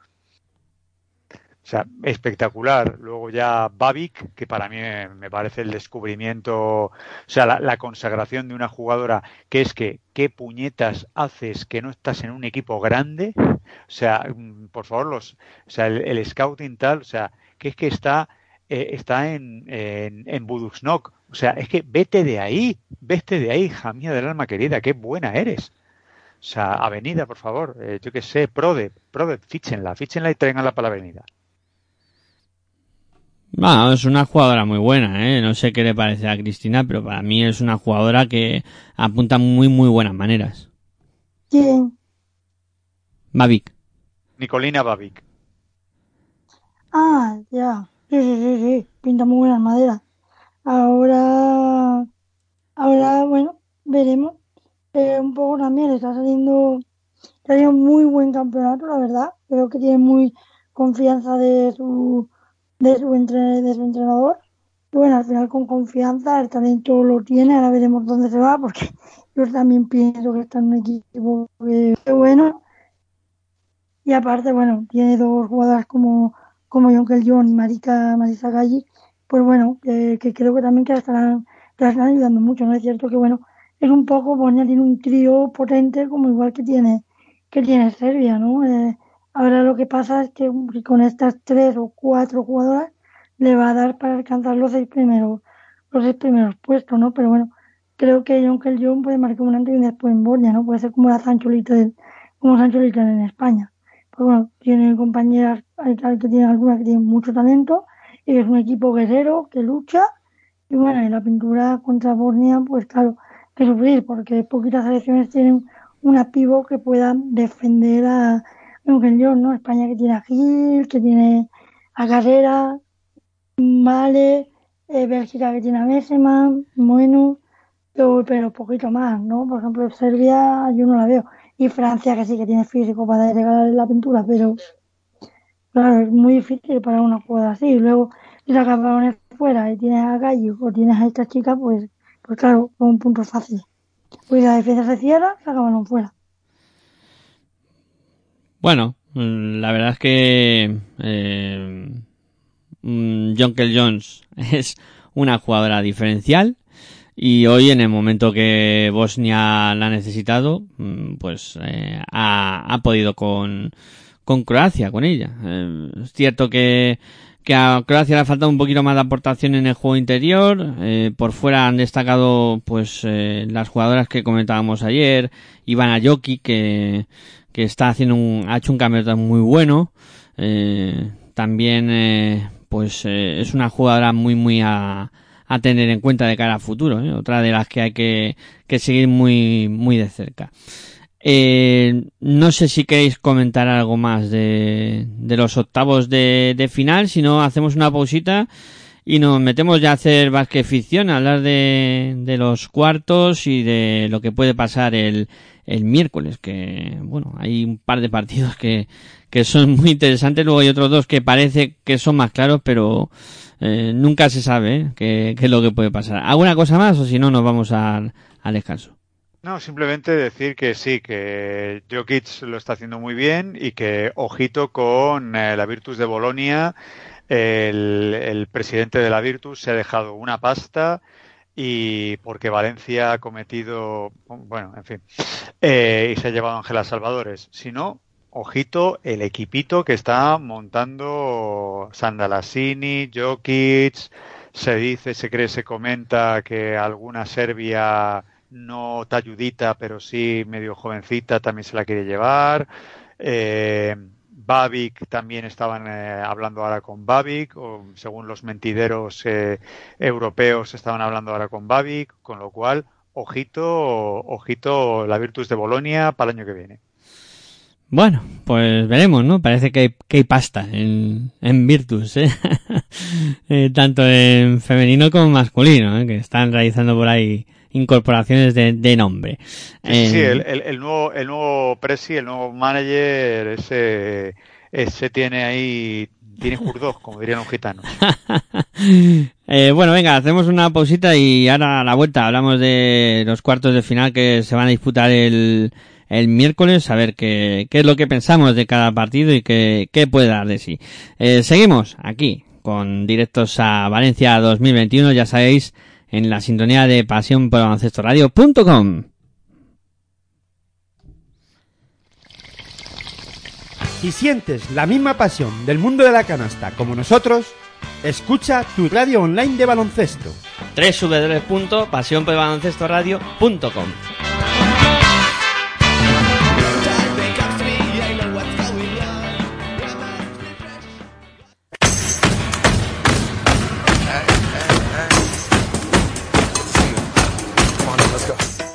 Sea, espectacular. Luego ya Babik, que para mí me parece el descubrimiento, o sea, la, la, consagración de una jugadora, que es que, ¿qué puñetas haces que no estás en un equipo grande? O sea, mm, por favor, los, o sea, el, scouting tal, o sea, que es que está, eh, está en, en, en Buduxnok. O sea, es que vete de ahí, vete de ahí, hija mía del alma querida, qué buena eres. O sea, avenida, por favor, eh, yo qué sé, Prode, Prode, fíchenla, fíchenla y tráiganla para la avenida. Bueno, es una jugadora muy buena, ¿eh? No sé qué le parece a Cristina, pero para mí es una jugadora que apunta muy, muy buenas maneras. ¿Quién? Babik. Nicolina Babik. Ah, ya. Sí, sí, sí, sí. Pinta muy buenas maderas. Ahora, ahora, bueno, veremos. Eh, un poco también está saliendo, está saliendo muy buen campeonato, la verdad. Creo que tiene muy confianza de su de su, de su entrenador. Bueno, al final con confianza, el talento lo tiene, ahora veremos dónde se va, porque yo también pienso que está en un equipo que es bueno. Y aparte, bueno, tiene dos jugadoras como, como Jonkel John y Marika, Marisa Galli, pues bueno, que, que, creo que también que la, estarán, que la están ayudando mucho, ¿no? Es cierto que bueno, es un poco, Bosnia tiene un trío potente como igual que tiene, que tiene Serbia, ¿no? Eh, Ahora lo que pasa es que con estas tres o cuatro jugadoras le va a dar para alcanzar los seis primeros, los seis primeros puestos, ¿no? Pero bueno, creo que John John puede marcar un antes y después en Borja, ¿no? Puede ser como la Sancho Little, como Sancho Little en España. Pues bueno, tiene compañeras, hay que tienen algunas que tienen mucho talento, y es un equipo guerrero que lucha, y bueno, en la pintura contra Bornea, pues claro, sufrir, porque poquitas selecciones tienen una pivo que pueda defender a ¿no? España que tiene a Gil, que tiene a Carrera, Vale, eh, Bélgica que tiene a Messeman, bueno, pero, pero poquito más, ¿no? Por ejemplo, Serbia yo no la veo. Y Francia que sí que tiene físico para llegar a la aventura, pero claro, es muy difícil para una jugada así. Y luego, si sacas balones fuera y tienes a Gallo o tienes a esta chica, pues, pues claro, es un punto fácil. Pues la defensa se cierra, saca balón fuera. Bueno, mm, la verdad es que eh, mm, Jonkel Jones es una jugadora diferencial y hoy en el momento que Bosnia la ha necesitado, mm, pues eh, ha, ha, podido con, con Croacia, con ella. Eh, es cierto que que a Croacia le ha faltado un poquito más de aportación en el juego interior. Eh, por fuera han destacado pues eh, las jugadoras que comentábamos ayer, Ivana Joki que, que está haciendo un, ha hecho un cambio muy bueno. Eh, también eh, pues eh, es una jugadora muy muy a, a tener en cuenta de cara a futuro, ¿eh? otra de las que hay que, que seguir muy muy de cerca. Eh, no sé si queréis comentar algo más de, de los octavos de, de, final, si no hacemos una pausita y nos metemos ya a hacer básquet ficción, a hablar de, de los cuartos y de lo que puede pasar el, el miércoles, que bueno, hay un par de partidos que, que son muy interesantes, luego hay otros dos que parece que son más claros, pero eh, nunca se sabe ¿eh? qué, qué es lo que puede pasar. ¿Alguna cosa más o si no nos vamos al, al descanso? No, simplemente decir que sí, que Jokic lo está haciendo muy bien y que ojito con eh, la Virtus de Bolonia. El, el, presidente de la Virtus se ha dejado una pasta y porque Valencia ha cometido, bueno, en fin, eh, y se ha llevado a Ángela Salvadores. Si no, ojito el equipito que está montando Sandalasini, Jokic, se dice, se cree, se comenta que alguna Serbia no talludita, pero sí medio jovencita, también se la quiere llevar. Eh, Babik también estaban eh, hablando ahora con Babik, o según los mentideros eh, europeos estaban hablando ahora con Babik, con lo cual, ojito, ojito la Virtus de Bolonia para el año que viene. Bueno, pues veremos, ¿no? Parece que hay, que hay pasta en, en Virtus, ¿eh? eh tanto en femenino como masculino, ¿eh? que están realizando por ahí incorporaciones de, de nombre. Sí, eh, sí el, el, el, nuevo, el nuevo presi, el nuevo manager, ese, ese tiene ahí, tiene jurdos, como dirían los gitanos. eh, bueno, venga, hacemos una pausita y ahora a la vuelta hablamos de los cuartos de final que se van a disputar el, el miércoles, a ver qué, qué es lo que pensamos de cada partido y qué, qué puede dar de sí. Eh, seguimos aquí con directos a Valencia 2021, ya sabéis, en la sintonía de pasión por baloncestoradio.com. Si sientes la misma pasión del mundo de la canasta como nosotros, escucha tu radio online de baloncesto. www.pasionporbaloncestoradio.com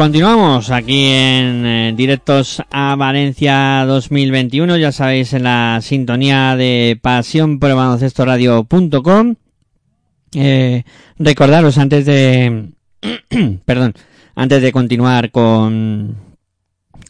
Continuamos aquí en eh, directos a Valencia 2021, ya sabéis en la sintonía de pasión por el Eh, recordaros antes de, perdón, antes de continuar con,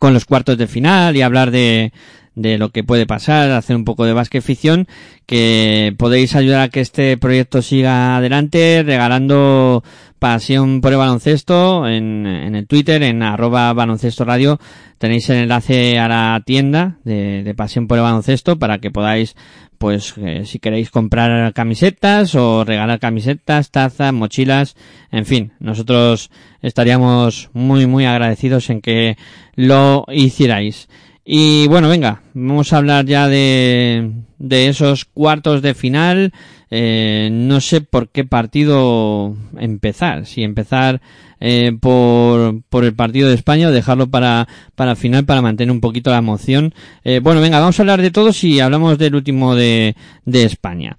con los cuartos de final y hablar de, de lo que puede pasar, hacer un poco de básquet ficción, que podéis ayudar a que este proyecto siga adelante regalando pasión por el baloncesto en, en el Twitter, en arroba baloncesto radio. Tenéis el enlace a la tienda de, de pasión por el baloncesto para que podáis pues eh, si queréis comprar camisetas o regalar camisetas, tazas, mochilas, en fin, nosotros estaríamos muy muy agradecidos en que lo hicierais. Y bueno, venga, vamos a hablar ya de, de esos cuartos de final. Eh, no sé por qué partido empezar. Si empezar eh, por, por el partido de España o dejarlo para, para final para mantener un poquito la emoción. Eh, bueno, venga, vamos a hablar de todos y hablamos del último de, de España.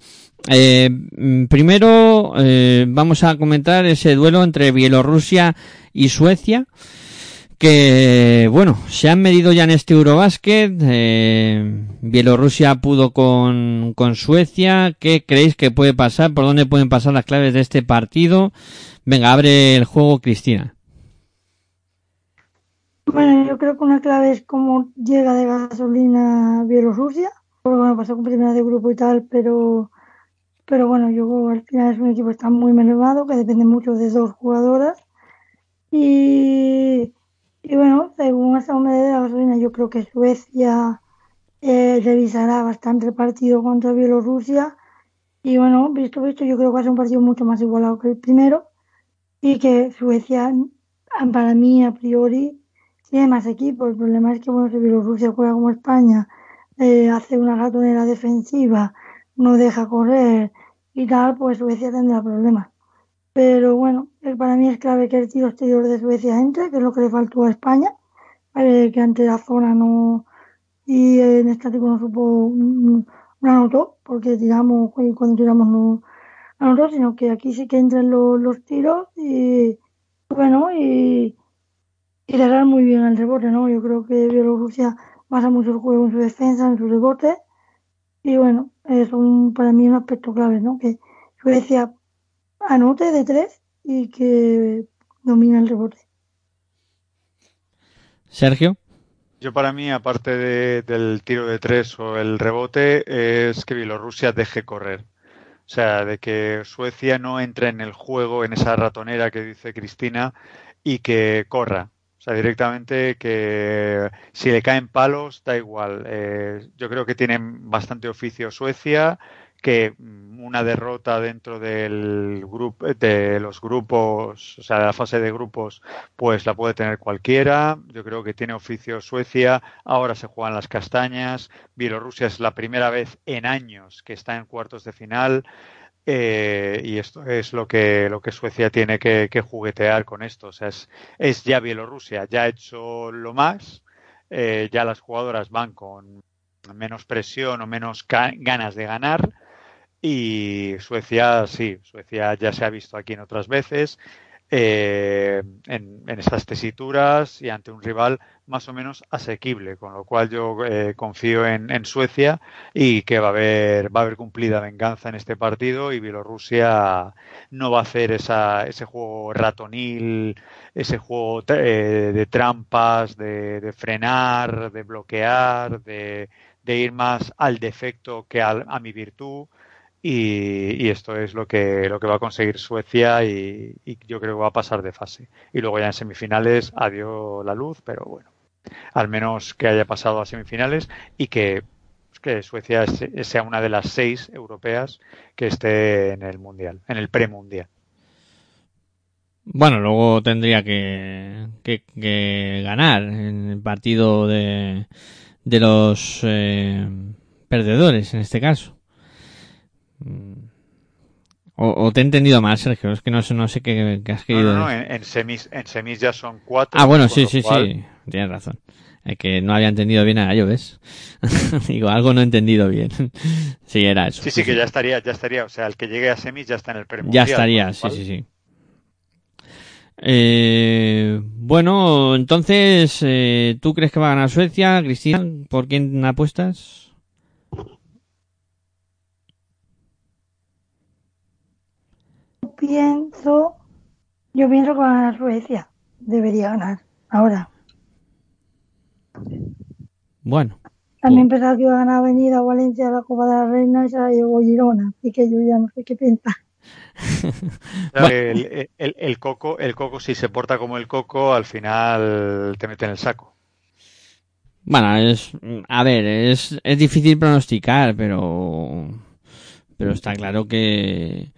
Eh, primero eh, vamos a comentar ese duelo entre Bielorrusia y Suecia que bueno, se han medido ya en este Eurobasket, eh, Bielorrusia pudo con, con Suecia, ¿qué creéis que puede pasar? ¿Por dónde pueden pasar las claves de este partido? Venga, abre el juego Cristina. Bueno, yo creo que una clave es cómo llega de gasolina Bielorrusia, porque bueno, pasó con primera de grupo y tal, pero pero bueno, yo al final es un equipo que está muy mermado, que depende mucho de dos jugadoras y y bueno, según esa humedad de la gasolina, yo creo que Suecia eh, revisará bastante el partido contra Bielorrusia. Y bueno, visto visto, yo creo que va a ser un partido mucho más igualado que el primero. Y que Suecia, para mí, a priori, tiene más equipo. El problema es que, bueno, si Bielorrusia juega como España, eh, hace una ratonera defensiva, no deja correr y tal, pues Suecia tendrá problemas. Pero bueno, para mí es clave que el tiro exterior de Suecia entre, que es lo que le faltó a España, eh, que ante la zona no. Y en artículo no supo. No anotó, porque tiramos, cuando tiramos no anotó, sino que aquí sí que entran los, los tiros y. Bueno, y. Y cerrar muy bien el rebote, ¿no? Yo creo que Bielorrusia basa mucho el juego en su defensa, en su rebote. Y bueno, es un, para mí un aspecto clave, ¿no? Que Suecia anote de tres y que domina el rebote. Sergio. Yo para mí, aparte de, del tiro de tres o el rebote, es que Bielorrusia deje correr. O sea, de que Suecia no entre en el juego, en esa ratonera que dice Cristina, y que corra. O sea, directamente que si le caen palos, da igual. Eh, yo creo que tienen bastante oficio Suecia que una derrota dentro del grupo de los grupos, o sea, de la fase de grupos, pues la puede tener cualquiera. Yo creo que tiene oficio Suecia, ahora se juegan las castañas. Bielorrusia es la primera vez en años que está en cuartos de final. Eh, y esto es lo que, lo que Suecia tiene que, que juguetear con esto. O sea, es, es, ya Bielorrusia, ya ha hecho lo más, eh, ya las jugadoras van con menos presión o menos ganas de ganar y Suecia, sí, Suecia ya se ha visto aquí en otras veces, eh, en, estas tesituras y ante un rival más o menos asequible, con lo cual yo eh, confío en, Suecia y que va a haber va a haber cumplida venganza en este partido y Bielorrusia no va a hacer esa, ese juego ratonil, ese juego eh, de trampas, de, frenar, de bloquear, de, ir más al defecto que a mi virtud. Y, esto es lo que, lo que va a conseguir Suecia y, yo creo que va a pasar de fase. Y luego ya en semifinales adiós la luz, pero bueno, al menos que haya pasado a semifinales y que, que Suecia sea una de las seis europeas que esté en el Mundial, en el premundial. Bueno, luego tendría que, que, que ganar en el partido de, de los eh, perdedores en este caso. O, o, te he entendido mal, Sergio. Es que no, no sé qué, qué, has querido. No, no, no en, en, semis, en semis ya son cuatro. Ah, bueno, sí, sí, cual... sí. Tienes razón. Es que no había entendido bien a ello, ¿ves? Digo, algo no he entendido bien. sí, era eso. Sí, sí, que ya estaría, ya estaría. O sea, el que llegue a semis ya está en el premundial. Ya estaría, sí, sí, sí. Eh, bueno, entonces, eh, ¿tú crees que va a ganar Suecia, Cristina? ¿Por quién apuestas? Pienso, yo pienso que va a ganar Suecia. Debería ganar. Ahora. Bueno. También pensaba que iba a ganar Avenida Valencia la Copa de la Reina y se la llevó Girona. Así que yo ya no sé qué pensar. el, el, el, coco, el coco, si se porta como el coco, al final te mete en el saco. Bueno, es, a ver, es, es difícil pronosticar, pero, pero está claro que,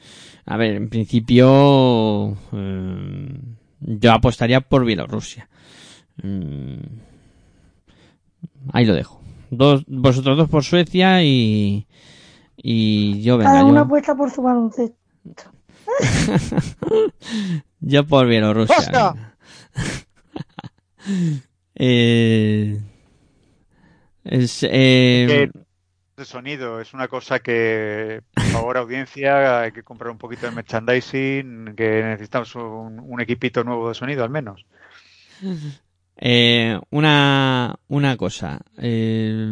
a ver, en principio, eh, yo apostaría por Bielorrusia. Mm, ahí lo dejo. Dos, vosotros dos por Suecia y, y yo venga. Cada yo- una apuesta por su baloncesto. Yo por Bielorrusia. Eh, es, eh, De sonido es una cosa que, por favor, audiencia, hay que comprar un poquito de merchandising, que necesitamos un, equipito nuevo de sonido al menos. eh, una, una cosa. eh,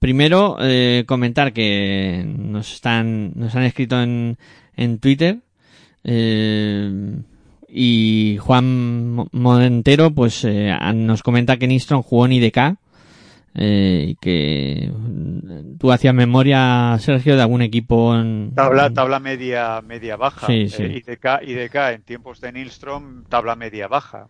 primero, eh, comentar que nos están, nos han escrito en, en Twitter. eh, y Juan Mo- Montero, pues, eh, nos comenta que Nistron jugó en IDK. Eh, que mm, tú hacías memoria, Sergio, de algún equipo en, Tabla, tabla media, media baja. Sí, sí. Eh, IDK, IDK en tiempos de Nilstrom, tabla media baja.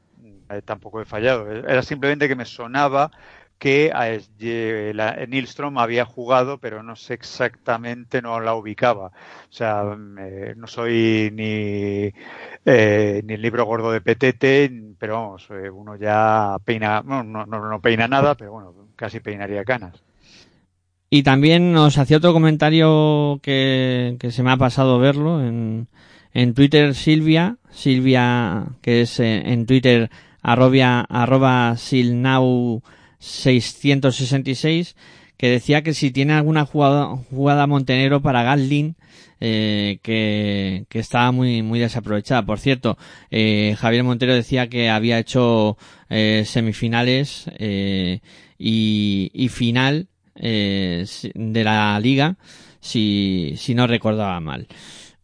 Eh, tampoco he fallado. Era simplemente que me sonaba que eh, la, Nilstrom había jugado, pero no sé exactamente, no la ubicaba. O sea, eh, no soy ni, eh, ni el libro gordo de Petete, pero vamos, eh, uno ya peina, no, no, no, no peina nada, pero bueno, casi peinaría canas. Y también nos hacía otro comentario que, se me ha pasado verlo en, en Twitter Silvia, Silvia que es eh, en Twitter arrobia, arroba silnau 666 que decía que si tiene alguna jugada, jugada Montenegro para Gatlin eh, que, que estaba muy muy desaprovechada. Por cierto, eh, Javier Montero decía que había hecho eh, semifinales eh, y, y final eh, de la liga, si, si no recordaba mal.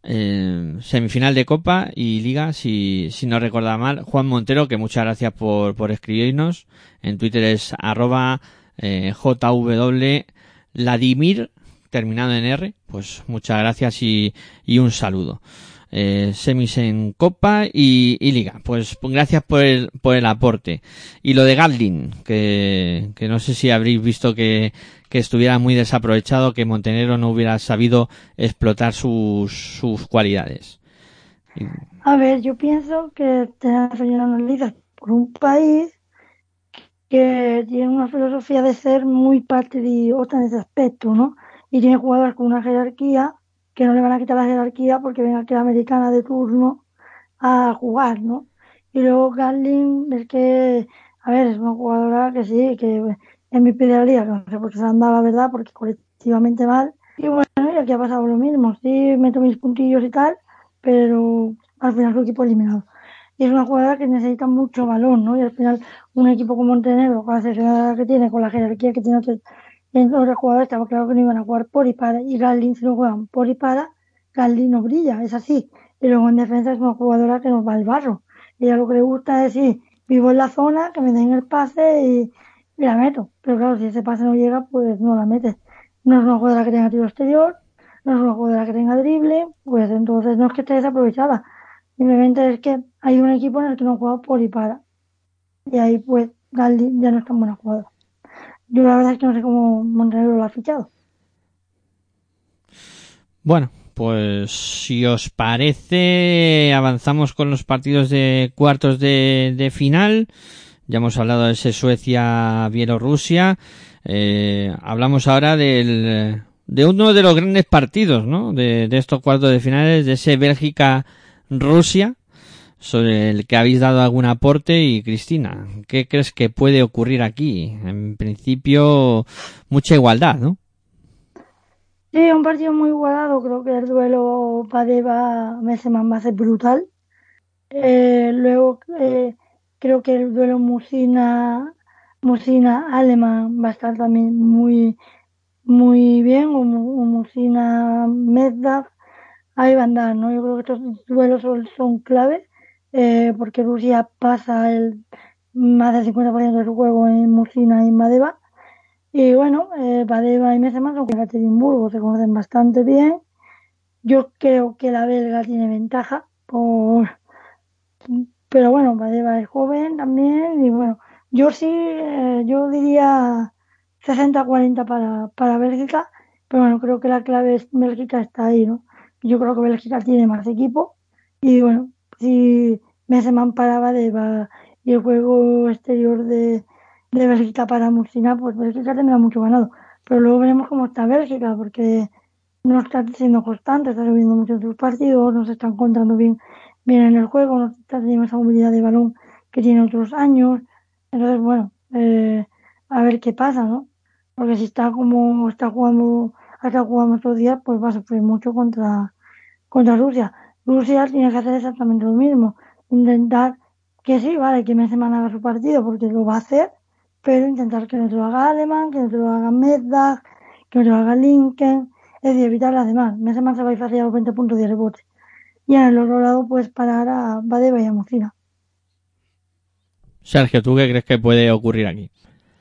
Eh, semifinal de Copa y Liga, si, si no recordaba mal. Juan Montero, que muchas gracias por, por escribirnos. En Twitter es arroba eh, JW Vladimir, terminado en R. Pues muchas gracias y, y un saludo. Eh, semis en Copa y, Liga. Pues gracias por el, por el aporte. Y lo de Gatlin, que, que no sé si habréis visto que, que estuviera muy desaprovechado, que Montenegro no hubiera sabido explotar sus, sus cualidades. A ver, yo pienso que unos líderes por un país que tiene una filosofía de ser muy patriota en ese aspecto, ¿no? Y tiene jugadores con una jerarquía que no le van a quitar la jerarquía porque venga aquí la americana de turno a jugar, ¿no? Y luego Garlin es que, a ver, es una jugadora que sí, que mi de la liga, no sé por qué se han dado la verdad, porque colectivamente mal. Y bueno, y aquí ha pasado lo mismo, sí, meto mis puntillos y tal, pero al final su equipo eliminado. Y es una jugadora que necesita mucho balón, ¿no? Y al final un equipo como Montenegro, con la selección que tiene, con la jerarquía que tiene otros jugadores, estaba claro que no iban a jugar por y para. Y Galdin, si no juegan por y para, Galdin no brilla, es así. Y luego en defensa es una jugadora que nos va al barro. Ella lo que le gusta es decir, vivo en la zona, que me den el pase y, y la meto. Pero claro, si ese pase no llega, pues no la metes. No es una jugadora que tenga tiro exterior, no es una jugadora que tenga drible, pues entonces no es que esté desaprovechada. Simplemente es que hay un equipo en el que no juega por y para. Y ahí pues Galdi ya no es tan buena jugadora. Yo la verdad es que no sé cómo Montenegro lo ha fichado. Bueno, pues si os parece, avanzamos con los partidos de cuartos de, final. Ya hemos hablado de ese Suecia-Bielorrusia. Eh, hablamos ahora del, de uno de los grandes partidos, ¿no? De, de estos cuartos de finales, de ese Bélgica-Rusia, sobre el que habéis dado algún aporte. Y Cristina, ¿qué crees que puede ocurrir aquí? En principio, mucha igualdad, ¿no? Sí, un partido muy igualado. Creo que el duelo Padeva-Messeman va a ser brutal. Eh, luego eh, creo que el duelo Musina Musina alemán va a estar también muy muy bien o, Musina Medvedev ahí van a andar no yo creo que estos duelos son, clave eh, porque Rusia pasa el más del 50% del juego en Musina y Madeva y bueno eh, y Meseman son Ekaterimburgo se conocen bastante bien yo creo que la belga tiene ventaja pero bueno, Badeva es joven también y bueno, yo sí, eh, yo diría 60-40 para, para Bélgica, pero bueno, creo que la clave es Bélgica está ahí, ¿no? Yo creo que Bélgica tiene más equipo y bueno, si Meseman para Badeva y el juego exterior de, de Bélgica para Musina, pues Bélgica tendrá mucho ganado. Pero luego veremos cómo está Bélgica, porque no está siendo constante, está subiendo mucho en sus partidos, no se están encontrando bien bien en el juego, no está teniendo esa movilidad de balón que tiene otros años. Entonces, bueno, eh, a ver qué pasa, ¿no? Porque si está como está jugando, hasta jugando estos días, pues va a sufrir mucho contra, contra Rusia. Rusia tiene que hacer exactamente lo mismo. Intentar que sí, vale, que me semana haga su partido, porque lo va a hacer, pero intentar que no se lo haga Alemán, que no se lo haga Meddag, que no se lo haga Lincoln, es decir, evitar las demás. Messeman se va a ir a los 20 puntos de rebote y en el otro lado pues parar a Badeva y a. Sergio, ¿tú qué crees que puede ocurrir aquí?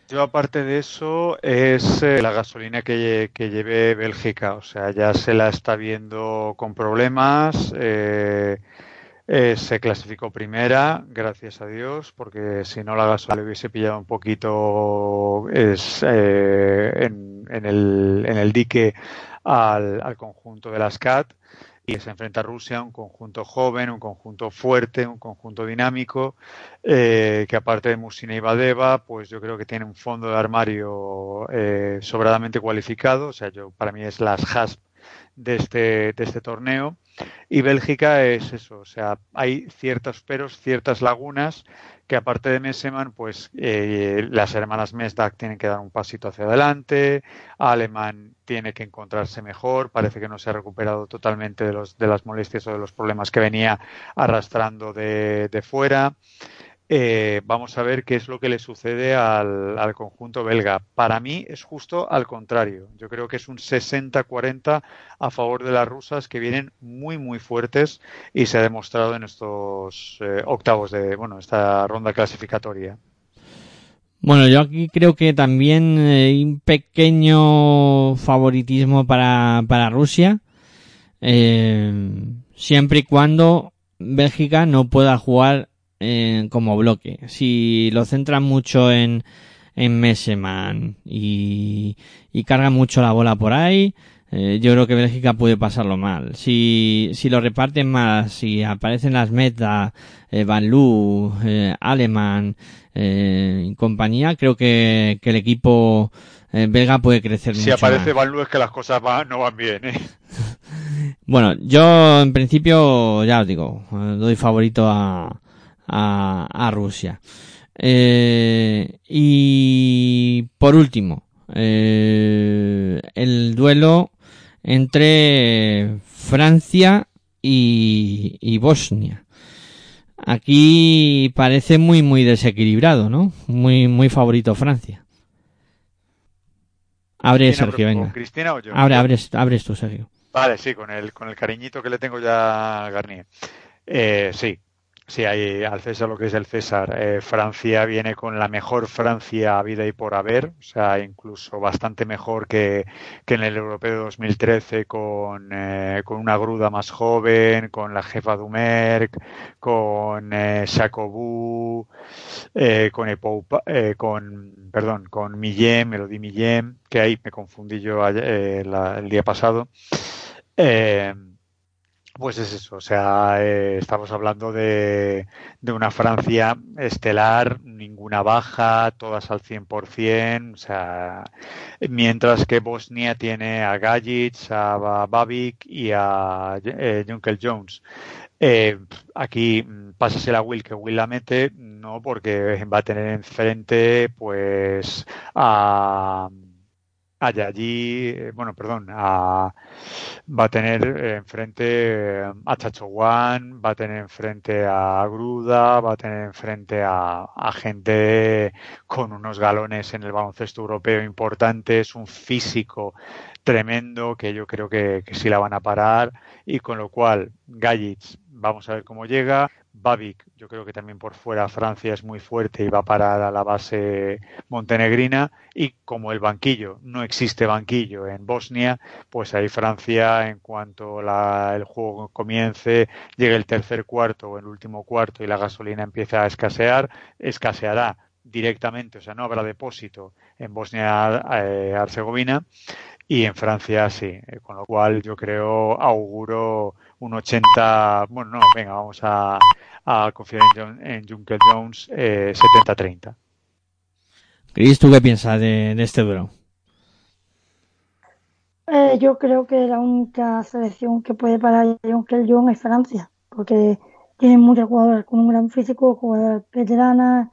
Yo aparte de eso es eh, la gasolina que, que, lleve Bélgica, o sea, ya se la está viendo con problemas. Eh, eh, se clasificó primera, gracias a Dios, porque si no la gasolina le hubiese pillado un poquito es, en, en, el, en, el, dique al, al conjunto de las CAT y se enfrenta a Rusia, un conjunto joven, un conjunto fuerte, un conjunto dinámico, eh, que aparte de Musina y Badeva, pues yo creo que tiene un fondo de armario eh, sobradamente cualificado, o sea, yo para mí es las HASP de este, de este torneo. Y Bélgica es eso, o sea, hay ciertos peros, ciertas lagunas que aparte de Messeman, pues eh, las hermanas Mesdag tienen que dar un pasito hacia adelante, Alemán tiene que encontrarse mejor, parece que no se ha recuperado totalmente de, los, de las molestias o de los problemas que venía arrastrando de, de fuera. Eh, vamos a ver qué es lo que le sucede al, conjunto belga. Para mí es justo al contrario. Yo creo que es un 60-40 a favor de las rusas que vienen muy, muy fuertes y se ha demostrado en estos eh, octavos de, bueno, esta ronda clasificatoria. Bueno, yo aquí creo que también hay un pequeño favoritismo para, para Rusia, eh, siempre y cuando Bélgica no pueda jugar como bloque. Si lo centran mucho en, en Meseman y, y carga mucho la bola por ahí, eh, yo creo que Bélgica puede pasarlo mal. Si, si lo reparten más, si aparecen las metas, eh, Van Loo, eh, Alemán eh, y compañía, creo que, que el equipo eh, belga puede crecer si mucho. Si aparece más. Van Loo es que las cosas van, no van bien, ¿eh? bueno, yo en principio, ya os digo, doy favorito a, a, a Rusia. Eh, y por último, eh, el duelo entre Francia y, y, Bosnia. Aquí parece muy muy desequilibrado, ¿no? Muy muy favorito Francia. Abre Sergio, venga. Cristina o yo? Abre, abres, abres tú, Sergio. Vale, sí, con el, con el cariñito que le tengo ya a Garnier. Eh, sí, Sí, hay al César lo que es el César. Eh, Francia viene con la mejor Francia a vida y por haber, o sea, incluso bastante mejor que, que en el Europeo de 2013 con, eh, con una gruda más joven, con la jefa Dumerc, con eh, Jacobou, eh, con Epoupa, eh, con, perdón, con Millem, Melody Millem, que ahí me confundí yo ayer, la, el día pasado. Eh, pues es eso, o sea, eh, estamos hablando de, de, una Francia estelar, ninguna baja, todas al 100%, o sea, mientras que Bosnia tiene a Gajic, a Babic y a eh, Junkel Jones. Eh, aquí pásasela a Will, que Will la mete, no, porque va a tener enfrente, pues, a allí, eh, bueno, perdón, va a tener enfrente a Chacho One, va a tener enfrente a Gruda, va a tener enfrente a, gente con unos galones en el baloncesto europeo importantes, un físico tremendo que yo creo que, que sí la van a parar y con lo cual Gajic vamos a ver cómo llega. Babic, yo creo que también por fuera Francia es muy fuerte y va a parar a la base montenegrina. Y como el banquillo, no existe banquillo en Bosnia, pues ahí Francia en cuanto el juego comience, llegue el tercer cuarto o el último cuarto y la gasolina empieza a escasear, escaseará directamente, o sea, no habrá depósito en Bosnia-Herzegovina y en Francia sí, eh, con lo cual yo creo auguro un 80, bueno, no, venga, vamos a, confiar en, Junker Jones eh, 70-30. Cris, ¿tú qué piensas de, este duelo? Eh, yo creo que la única selección que puede parar a Junker Jones es Francia, porque tienen muchas jugadoras con un gran físico, jugadoras veteranas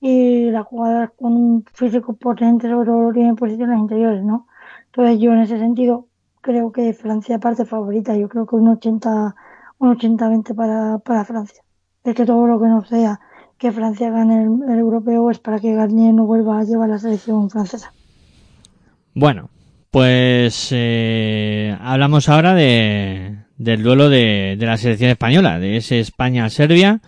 y las jugadoras con un físico potente, sobre todo tienen posiciones interiores, ¿no? Entonces yo en ese sentido creo que Francia parte favorita. Yo creo que un 80, un 80-20 para, para Francia. Es que todo lo que no sea que Francia gane el, europeo es para que Garnier no vuelva a llevar la selección francesa. Bueno, pues eh, hablamos ahora de, del duelo de, de, la selección española, de ese España-Serbia,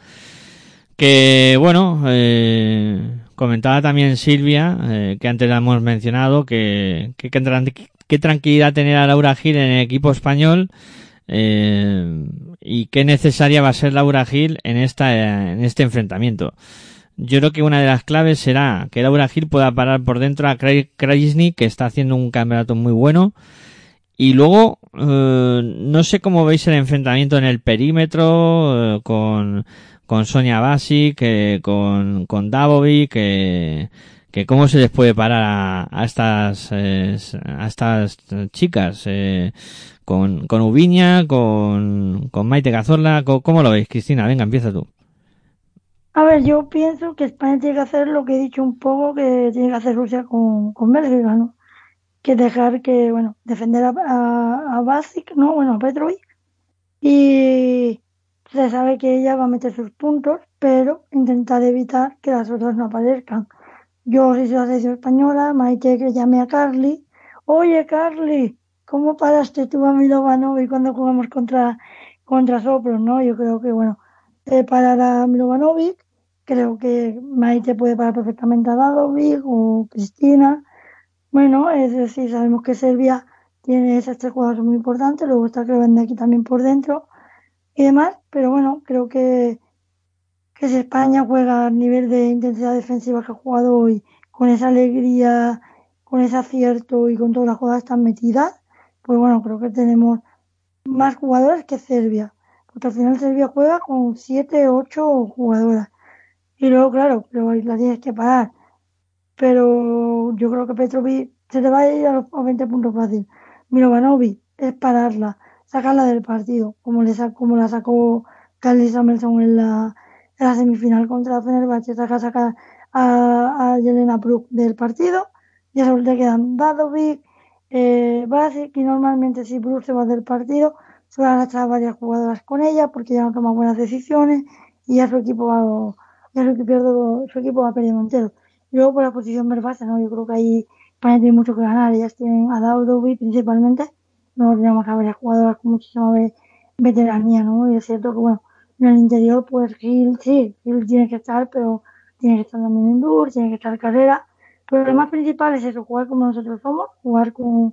que bueno, eh, comentaba también Silvia, eh, que antes la hemos mencionado, que, que, que, qué tranquilidad tener a Laura Gil en el equipo español eh, y qué necesaria va a ser Laura Gil en esta en este enfrentamiento. Yo creo que una de las claves será que Laura Gil pueda parar por dentro a Krajisny, que está haciendo un campeonato muy bueno. Y luego, eh, no sé cómo veis el enfrentamiento en el perímetro eh, con, con Sonia Basic, con, con Davovic, que que cómo se les puede parar a, estas eh, a estas chicas eh, con, con Ubiña, con, con Maite Cazorla, ¿cómo, lo veis, Cristina? Venga, empieza tú. A ver, yo pienso que España tiene que hacer lo que he dicho un poco que tiene que hacer Rusia con, con Bélgica, ¿no? Que dejar que, bueno, defender a, a, Basic, ¿no? Bueno, a Petrovic. Y se sabe que ella va a meter sus puntos, pero intentar evitar que las otras no aparezcan. Yo soy la selección española, Maite que llamé a Carly. Oye, Carly, ¿cómo paraste tú a Milovanovic cuando jugamos contra, contra Sopros, no? Yo creo que, bueno, eh, parar a Milovanovic, creo que Maite puede parar perfectamente a Dadovic o Cristina. Bueno, es decir, sabemos que Serbia tiene esas tres jugadores muy importantes, luego está vende aquí también por dentro y demás, pero bueno, creo que que si España juega a nivel de intensidad defensiva que ha jugado hoy, con esa alegría, con ese acierto y con todas las jugadas tan metidas, pues bueno, creo que tenemos más jugadores que Serbia. Porque al final Serbia juega con 7, 8 jugadoras. Y luego, claro, pero la tienes que parar. Pero yo creo que Petrovic se le va a ir a los 20 puntos fácil. Milovanovic es pararla, sacarla del partido, como, le como la sacó Carly Samuelson en la, en la semifinal contra Fenerbahce saca, sacar a, a Yelena Brook del partido. Y a te quedan Dadovic, eh, Basic, y normalmente si Brook se va del partido, se van a echar varias jugadoras con ella porque ya no toma buenas decisiones y ya su equipo va, ya su equipo, su equipo va perdiendo entero. Luego por la posición Belfast, ¿no? yo creo que ahí España tiene mucho que ganar. Ellas tienen a Dadovic principalmente, no tenemos a varias jugadoras con muchísima veteranía, ¿no? Y es cierto que, bueno, en el interior, pues Gil, sí, Gil tiene que estar, pero tiene que estar también en Dur, tiene que estar carrera. Pero lo más principal es eso, jugar como nosotros somos, jugar con,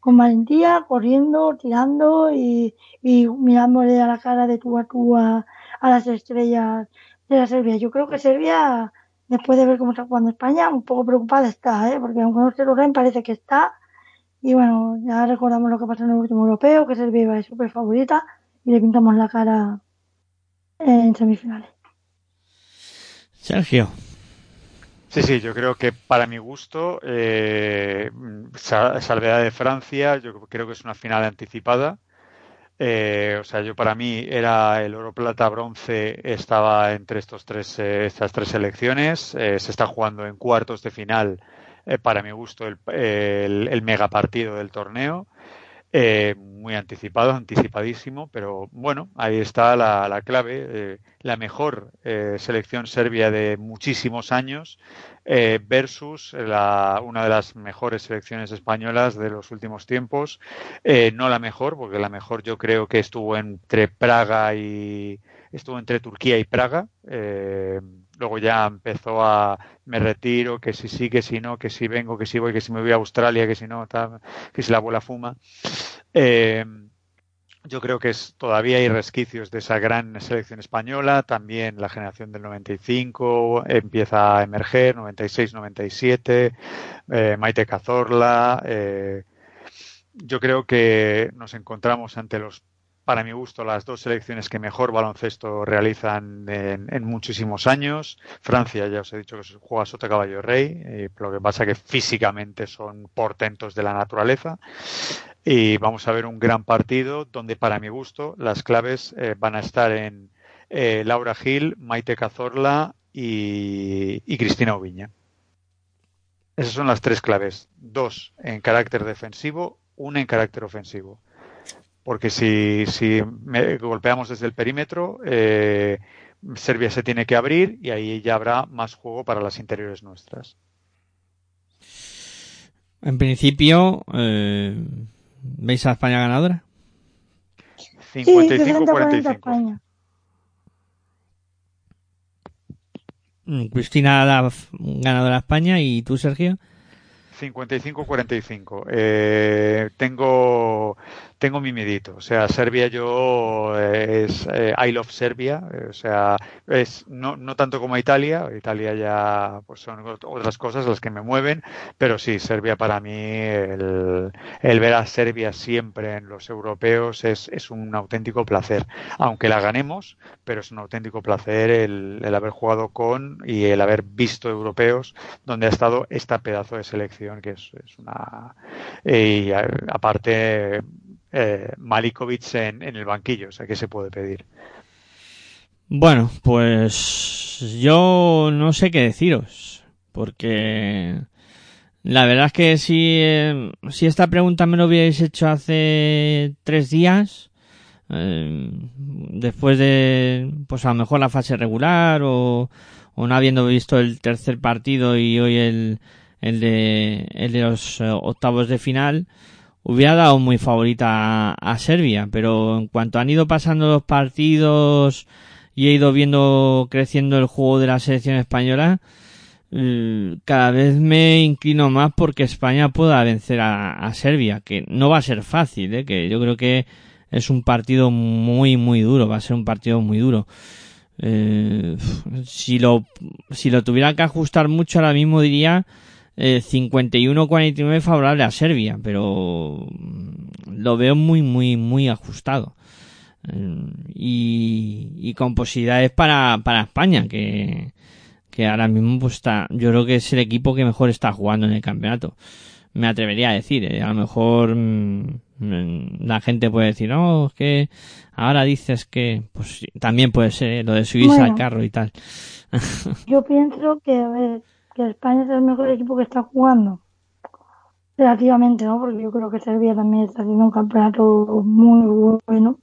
con valentía, corriendo, tirando y, y mirándole a la cara de tú a tú a, las estrellas de la Serbia. Yo creo que Serbia, después de ver cómo está jugando España, un poco preocupada está, ¿eh? porque aunque no se lo ven, parece que está. Y bueno, ya recordamos lo que pasó en el último europeo, que Serbia iba de súper favorita y le pintamos la cara en semifinales. Sergio. Sí, sí, yo creo que para mi gusto, eh, salvedad de Francia, yo creo que es una final anticipada. Eh, o sea, yo para mí era el oro, plata, bronce, estaba entre estos tres, eh, estas tres selecciones. se está jugando en cuartos de final eh, para mi gusto, el, el, el mega partido del torneo. Eh, muy anticipado, anticipadísimo, pero bueno, ahí está la, la clave. Eh, la mejor eh, selección serbia de muchísimos años eh, versus la, una de las mejores selecciones españolas de los últimos tiempos. Eh, no la mejor, porque la mejor yo creo que estuvo entre Praga y estuvo entre Turquía y Praga. Luego ya empezó a me retiro, que si sí, que si no, que si vengo, que si voy, que si me voy a Australia, que si no, tal, que si la abuela fuma. Eh, yo creo que es, todavía hay resquicios de esa gran selección española. También la generación del 95 empieza a emerger, 96-97, eh, Maite Cazorla. Eh, yo creo que nos encontramos ante los, para mi gusto, las dos selecciones que mejor baloncesto realizan en, muchísimos años. Francia, ya os he dicho que juega sota caballo rey, eh, lo que pasa que físicamente son portentos de la naturaleza y vamos a ver un gran partido donde para mi gusto las claves eh, van a estar en eh, Laura Gil, Maite Cazorla y, y, Cristina Oviña. Esas son las tres claves. Dos en carácter defensivo, una en carácter ofensivo. Porque si, si me, golpeamos desde el perímetro, eh, Serbia se tiene que abrir y ahí ya habrá más juego para las interiores nuestras. En principio, eh, ¿Veis a España ganadora? 55-45. Sí, Cristina da ganadora a España y tú, Sergio. 55-45. Eh, tengo tengo mi medito. O sea, Serbia yo es eh, I love Serbia. Eh, o sea, es no, no tanto como Italia. Italia ya pues son otras cosas las que me mueven. Pero sí, Serbia para mí, el, el ver a Serbia siempre en los europeos es, es un auténtico placer. Aunque la ganemos, pero es un auténtico placer el, el haber jugado con y el haber visto europeos donde ha estado esta pedazo de selección que es, es una. Y aparte eh, Malikovic en, en, el banquillo. O sea, ¿qué se puede pedir? Bueno, pues yo no sé qué deciros, porque la verdad es que si, eh, si esta pregunta me lo hubierais hecho hace tres días, eh, después de, pues a lo mejor la fase regular o, o no habiendo visto el tercer partido y hoy el, el de, el de los octavos de final, hubiera dado muy favorita a, Serbia, pero en cuanto han ido pasando los partidos y he ido viendo creciendo el juego de la selección española, eh, cada vez me inclino más porque España pueda vencer a, a Serbia, que no va a ser fácil, ¿eh? que yo creo que es un partido muy muy duro, va a ser un partido muy duro. Eh, si lo si lo tuviera que ajustar mucho ahora mismo diría eh, 51-49 favorable a Serbia, pero lo veo muy, muy, muy ajustado. Eh, y, y, con posibilidades para, para España, que, que ahora mismo pues está, yo creo que es el equipo que mejor está jugando en el campeonato. Me atrevería a decir, eh, a lo mejor mmm, la gente puede decir, no, es que ahora dices que, pues también puede ser eh, lo de subirse bueno, al carro y tal. yo pienso que, a ver, que España es el mejor equipo que está jugando. Relativamente, ¿no? Porque yo creo que Serbia también está haciendo un campeonato muy bueno.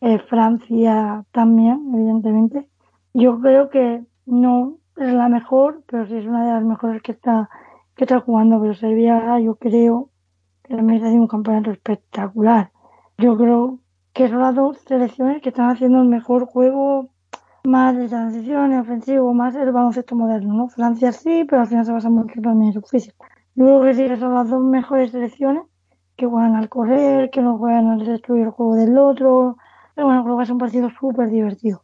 Eh, Francia también, evidentemente. Yo creo que no es la mejor, pero sí es una de las mejores que está, que está jugando. Pero Serbia, yo creo que también está haciendo un campeonato espectacular. Yo creo que son las dos selecciones que están haciendo el mejor juego más de transición, ofensivo, más el baloncesto moderno, ¿no? Francia sí, pero al final se basa mucho también en su físico. Creo que sí que son las dos mejores selecciones que juegan al correr, que no juegan al destruir el juego del otro. Pero bueno, creo que es un partido súper divertido.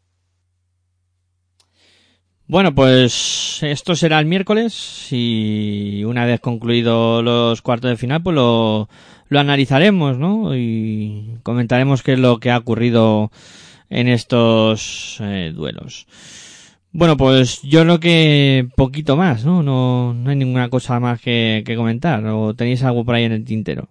Bueno, pues esto será el miércoles y una vez concluido los cuartos de final, pues lo, lo analizaremos, ¿no? Y comentaremos qué es lo que ha ocurrido en estos eh, duelos. Bueno, pues yo creo que poquito más, ¿no? No, no hay ninguna cosa más que, que, comentar. ¿O tenéis algo por ahí en el tintero?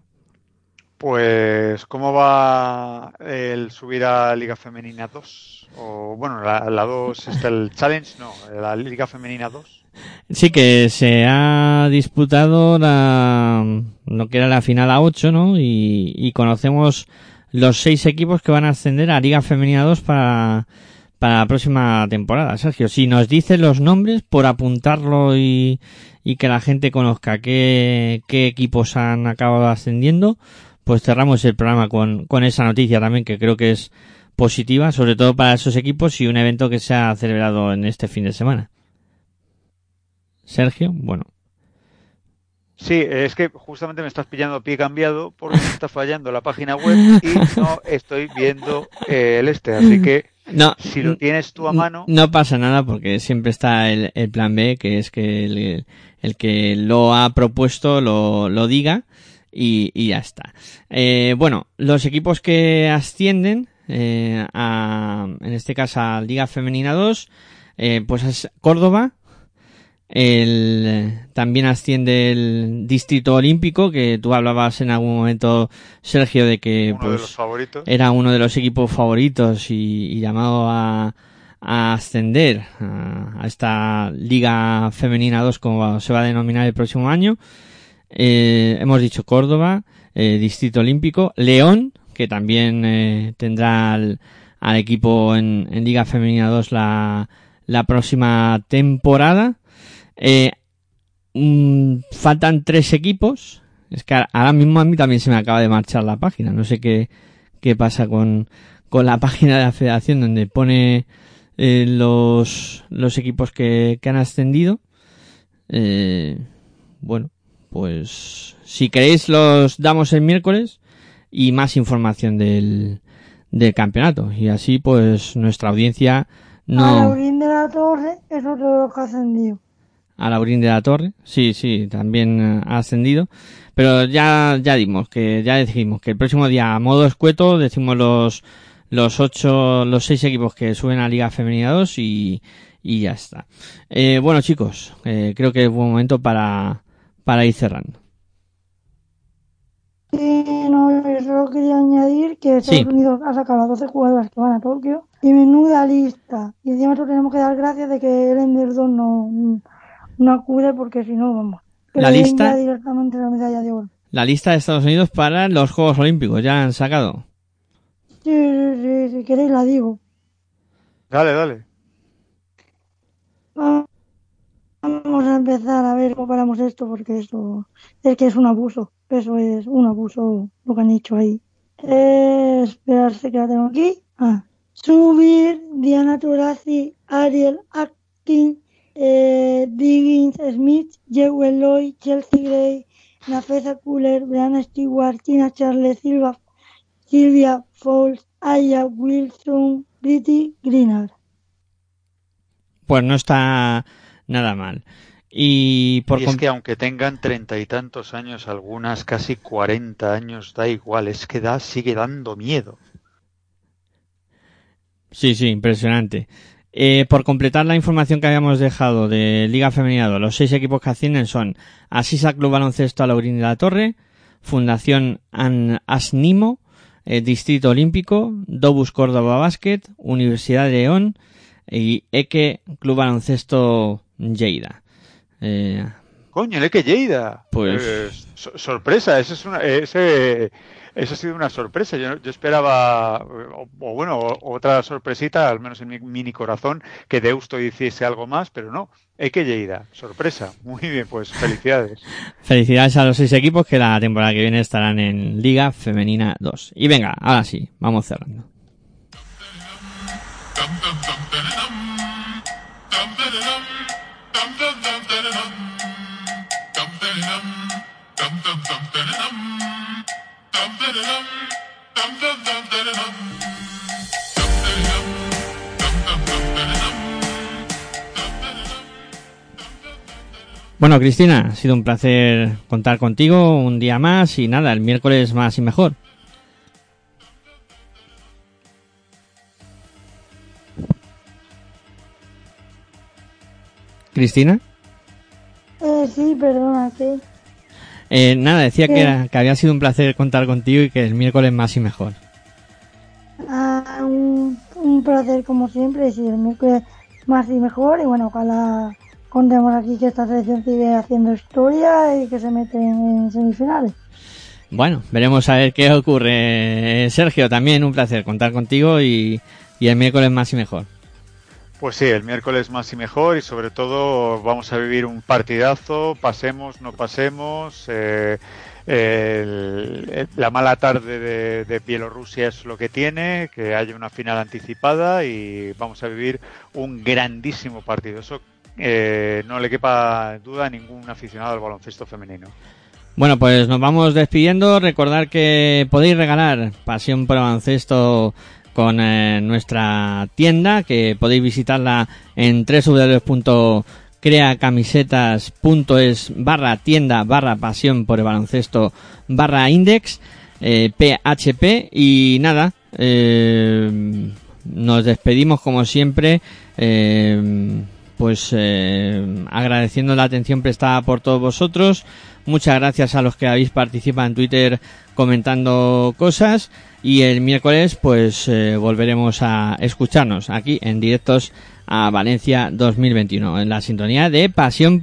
Pues, ¿cómo va el subir a Liga Femenina 2? O, bueno, la, la 2 está el Challenge, no, la Liga Femenina 2. Sí, que se ha disputado la, lo que era la final a 8, ¿no? Y, y conocemos los seis equipos que van a ascender a Liga Femenina 2 para, para la próxima temporada. Sergio, si nos dices los nombres por apuntarlo y, y que la gente conozca qué, qué equipos han acabado ascendiendo, pues cerramos el programa con, con esa noticia también que creo que es positiva, sobre todo para esos equipos y un evento que se ha celebrado en este fin de semana. Sergio, bueno. Sí, es que justamente me estás pillando pie cambiado porque me está fallando la página web y no estoy viendo eh, el este, así que No, si lo tienes tú a mano, No pasa nada porque siempre está el, el plan B, que es que el, el que lo ha propuesto lo, lo diga y, y ya está. Eh, bueno, los equipos que ascienden, eh, a, en este caso a Liga Femenina 2, eh, pues es Córdoba, el, también asciende el Distrito Olímpico, que tú hablabas en algún momento, Sergio, de que uno pues, era uno de los equipos favoritos y, y llamado a, a ascender a, a esta Liga Femenina 2 como se va a denominar el próximo año. Eh, hemos dicho Córdoba, eh, Distrito Olímpico, León, que también eh, tendrá al, al equipo en, en Liga Femenina 2 la, la próxima temporada. Eh, mm, faltan tres equipos. Es que ahora mismo a mí también se me acaba de marchar la página. No sé qué, qué pasa con, con la página de la federación donde pone eh, los, los equipos que, que han ascendido. Eh, bueno, pues si queréis los damos el miércoles y más información del, del campeonato. Y así pues nuestra audiencia A no... Laurín de la Torre es otro que ha ascendido. A Laurín de la Torre, sí, sí, también eh, ha ascendido. Pero ya, ya dimos que, ya dijimos que el próximo día, a modo escueto, decimos los, los ocho, los seis equipos que suben a Liga Femenina 2 y, y ya está. Eh, bueno chicos, eh, creo que es buen momento para, para ir cerrando. Sí, no, yo solo quería añadir que Estados Sí. Unidos ha sacado a 12 jugadoras que van a Tokio y menuda lista. Y encima tenemos que dar gracias de que el Ender 2 no, no acude porque si no, vamos. La lista- directamente la medalla de oro. La lista de Estados Unidos para los Juegos Olímpicos, ya han sacado. Sí, sí, sí, si queréis la digo. Dale, dale. Vamos a empezar a ver cómo paramos esto porque esto es que es un abuso. Eso es un abuso lo que han hecho ahí. Eh, esperarse que la tengo aquí. Ah. Subir, Diana Taurasi, Ariel Atkin, eh, Diggins Smith, Jewel Lloyd, Chelsea Gray, Nafesa Cooler, Brianna Stewart, Tina Charles Silva, Silvia Fowles, Aya Wilson, Britty Greenard. Pues no está nada mal. Y por y es que aunque tengan treinta y tantos años, algunas casi cuarenta años, da igual, es que da, sigue dando miedo. Sí, sí, impresionante. Eh, por completar la información que habíamos dejado de Liga Femenina 2, los seis equipos que ascienden son Asisa Club Baloncesto Alaurín de la Torre, Fundación An Asnimo, eh, Distrito Olímpico, Dobus Córdoba Basket, Universidad de León y Eque Club Baloncesto Lleida. Eh, Coño, el que Lleida. Pues- Eh, so- sorpresa, eso es una, ese, eso ha sido una sorpresa. Yo, yo esperaba, o, o bueno, otra sorpresita, al menos en mi mini corazón, que Deusto hiciese algo más, pero no. Eke Lleida, sorpresa. Muy bien, pues felicidades. felicidades a los seis equipos que la temporada que viene estarán en Liga Femenina 2. Y venga, ahora sí, vamos cerrando. Bueno, Cristina, ha sido un placer contar contigo un día más y nada, el miércoles más y mejor. Cristina, Eh, sí, perdona, que Eh, nada, decía que, era- que había sido un placer contar contigo y que el miércoles más y mejor. Ah, un, un placer como siempre, si el miércoles más y mejor, y bueno, ojalá contemos aquí que esta selección sigue haciendo historia y que se mete en semifinales. Bueno, veremos a ver qué ocurre. Sergio, también un placer contar contigo y, y el miércoles más y mejor. Pues sí, el miércoles más y mejor y sobre todo vamos a vivir un partidazo, pasemos, no pasemos. eh, la mala tarde de, Bielorrusia es lo que tiene, que haya una final anticipada y vamos a vivir un grandísimo partido. Eso eh, no le quepa duda a ningún aficionado al baloncesto femenino. Bueno, pues nos vamos despidiendo. Recordar que podéis regalar Pasión por Baloncesto con eh, nuestra tienda, que podéis visitarla en www.creacamisetas.es barra tienda barra pasión por el baloncesto barra index eh, PHP y nada, eh, nos despedimos como siempre. eh, pues eh, agradeciendo la atención prestada por todos vosotros. Muchas gracias a los que habéis participado en Twitter comentando cosas. Y el miércoles pues eh, volveremos a escucharnos aquí en directos a Valencia 2021 en la sintonía de pasión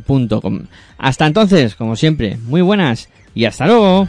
por. Hasta entonces, como siempre, muy buenas y hasta luego.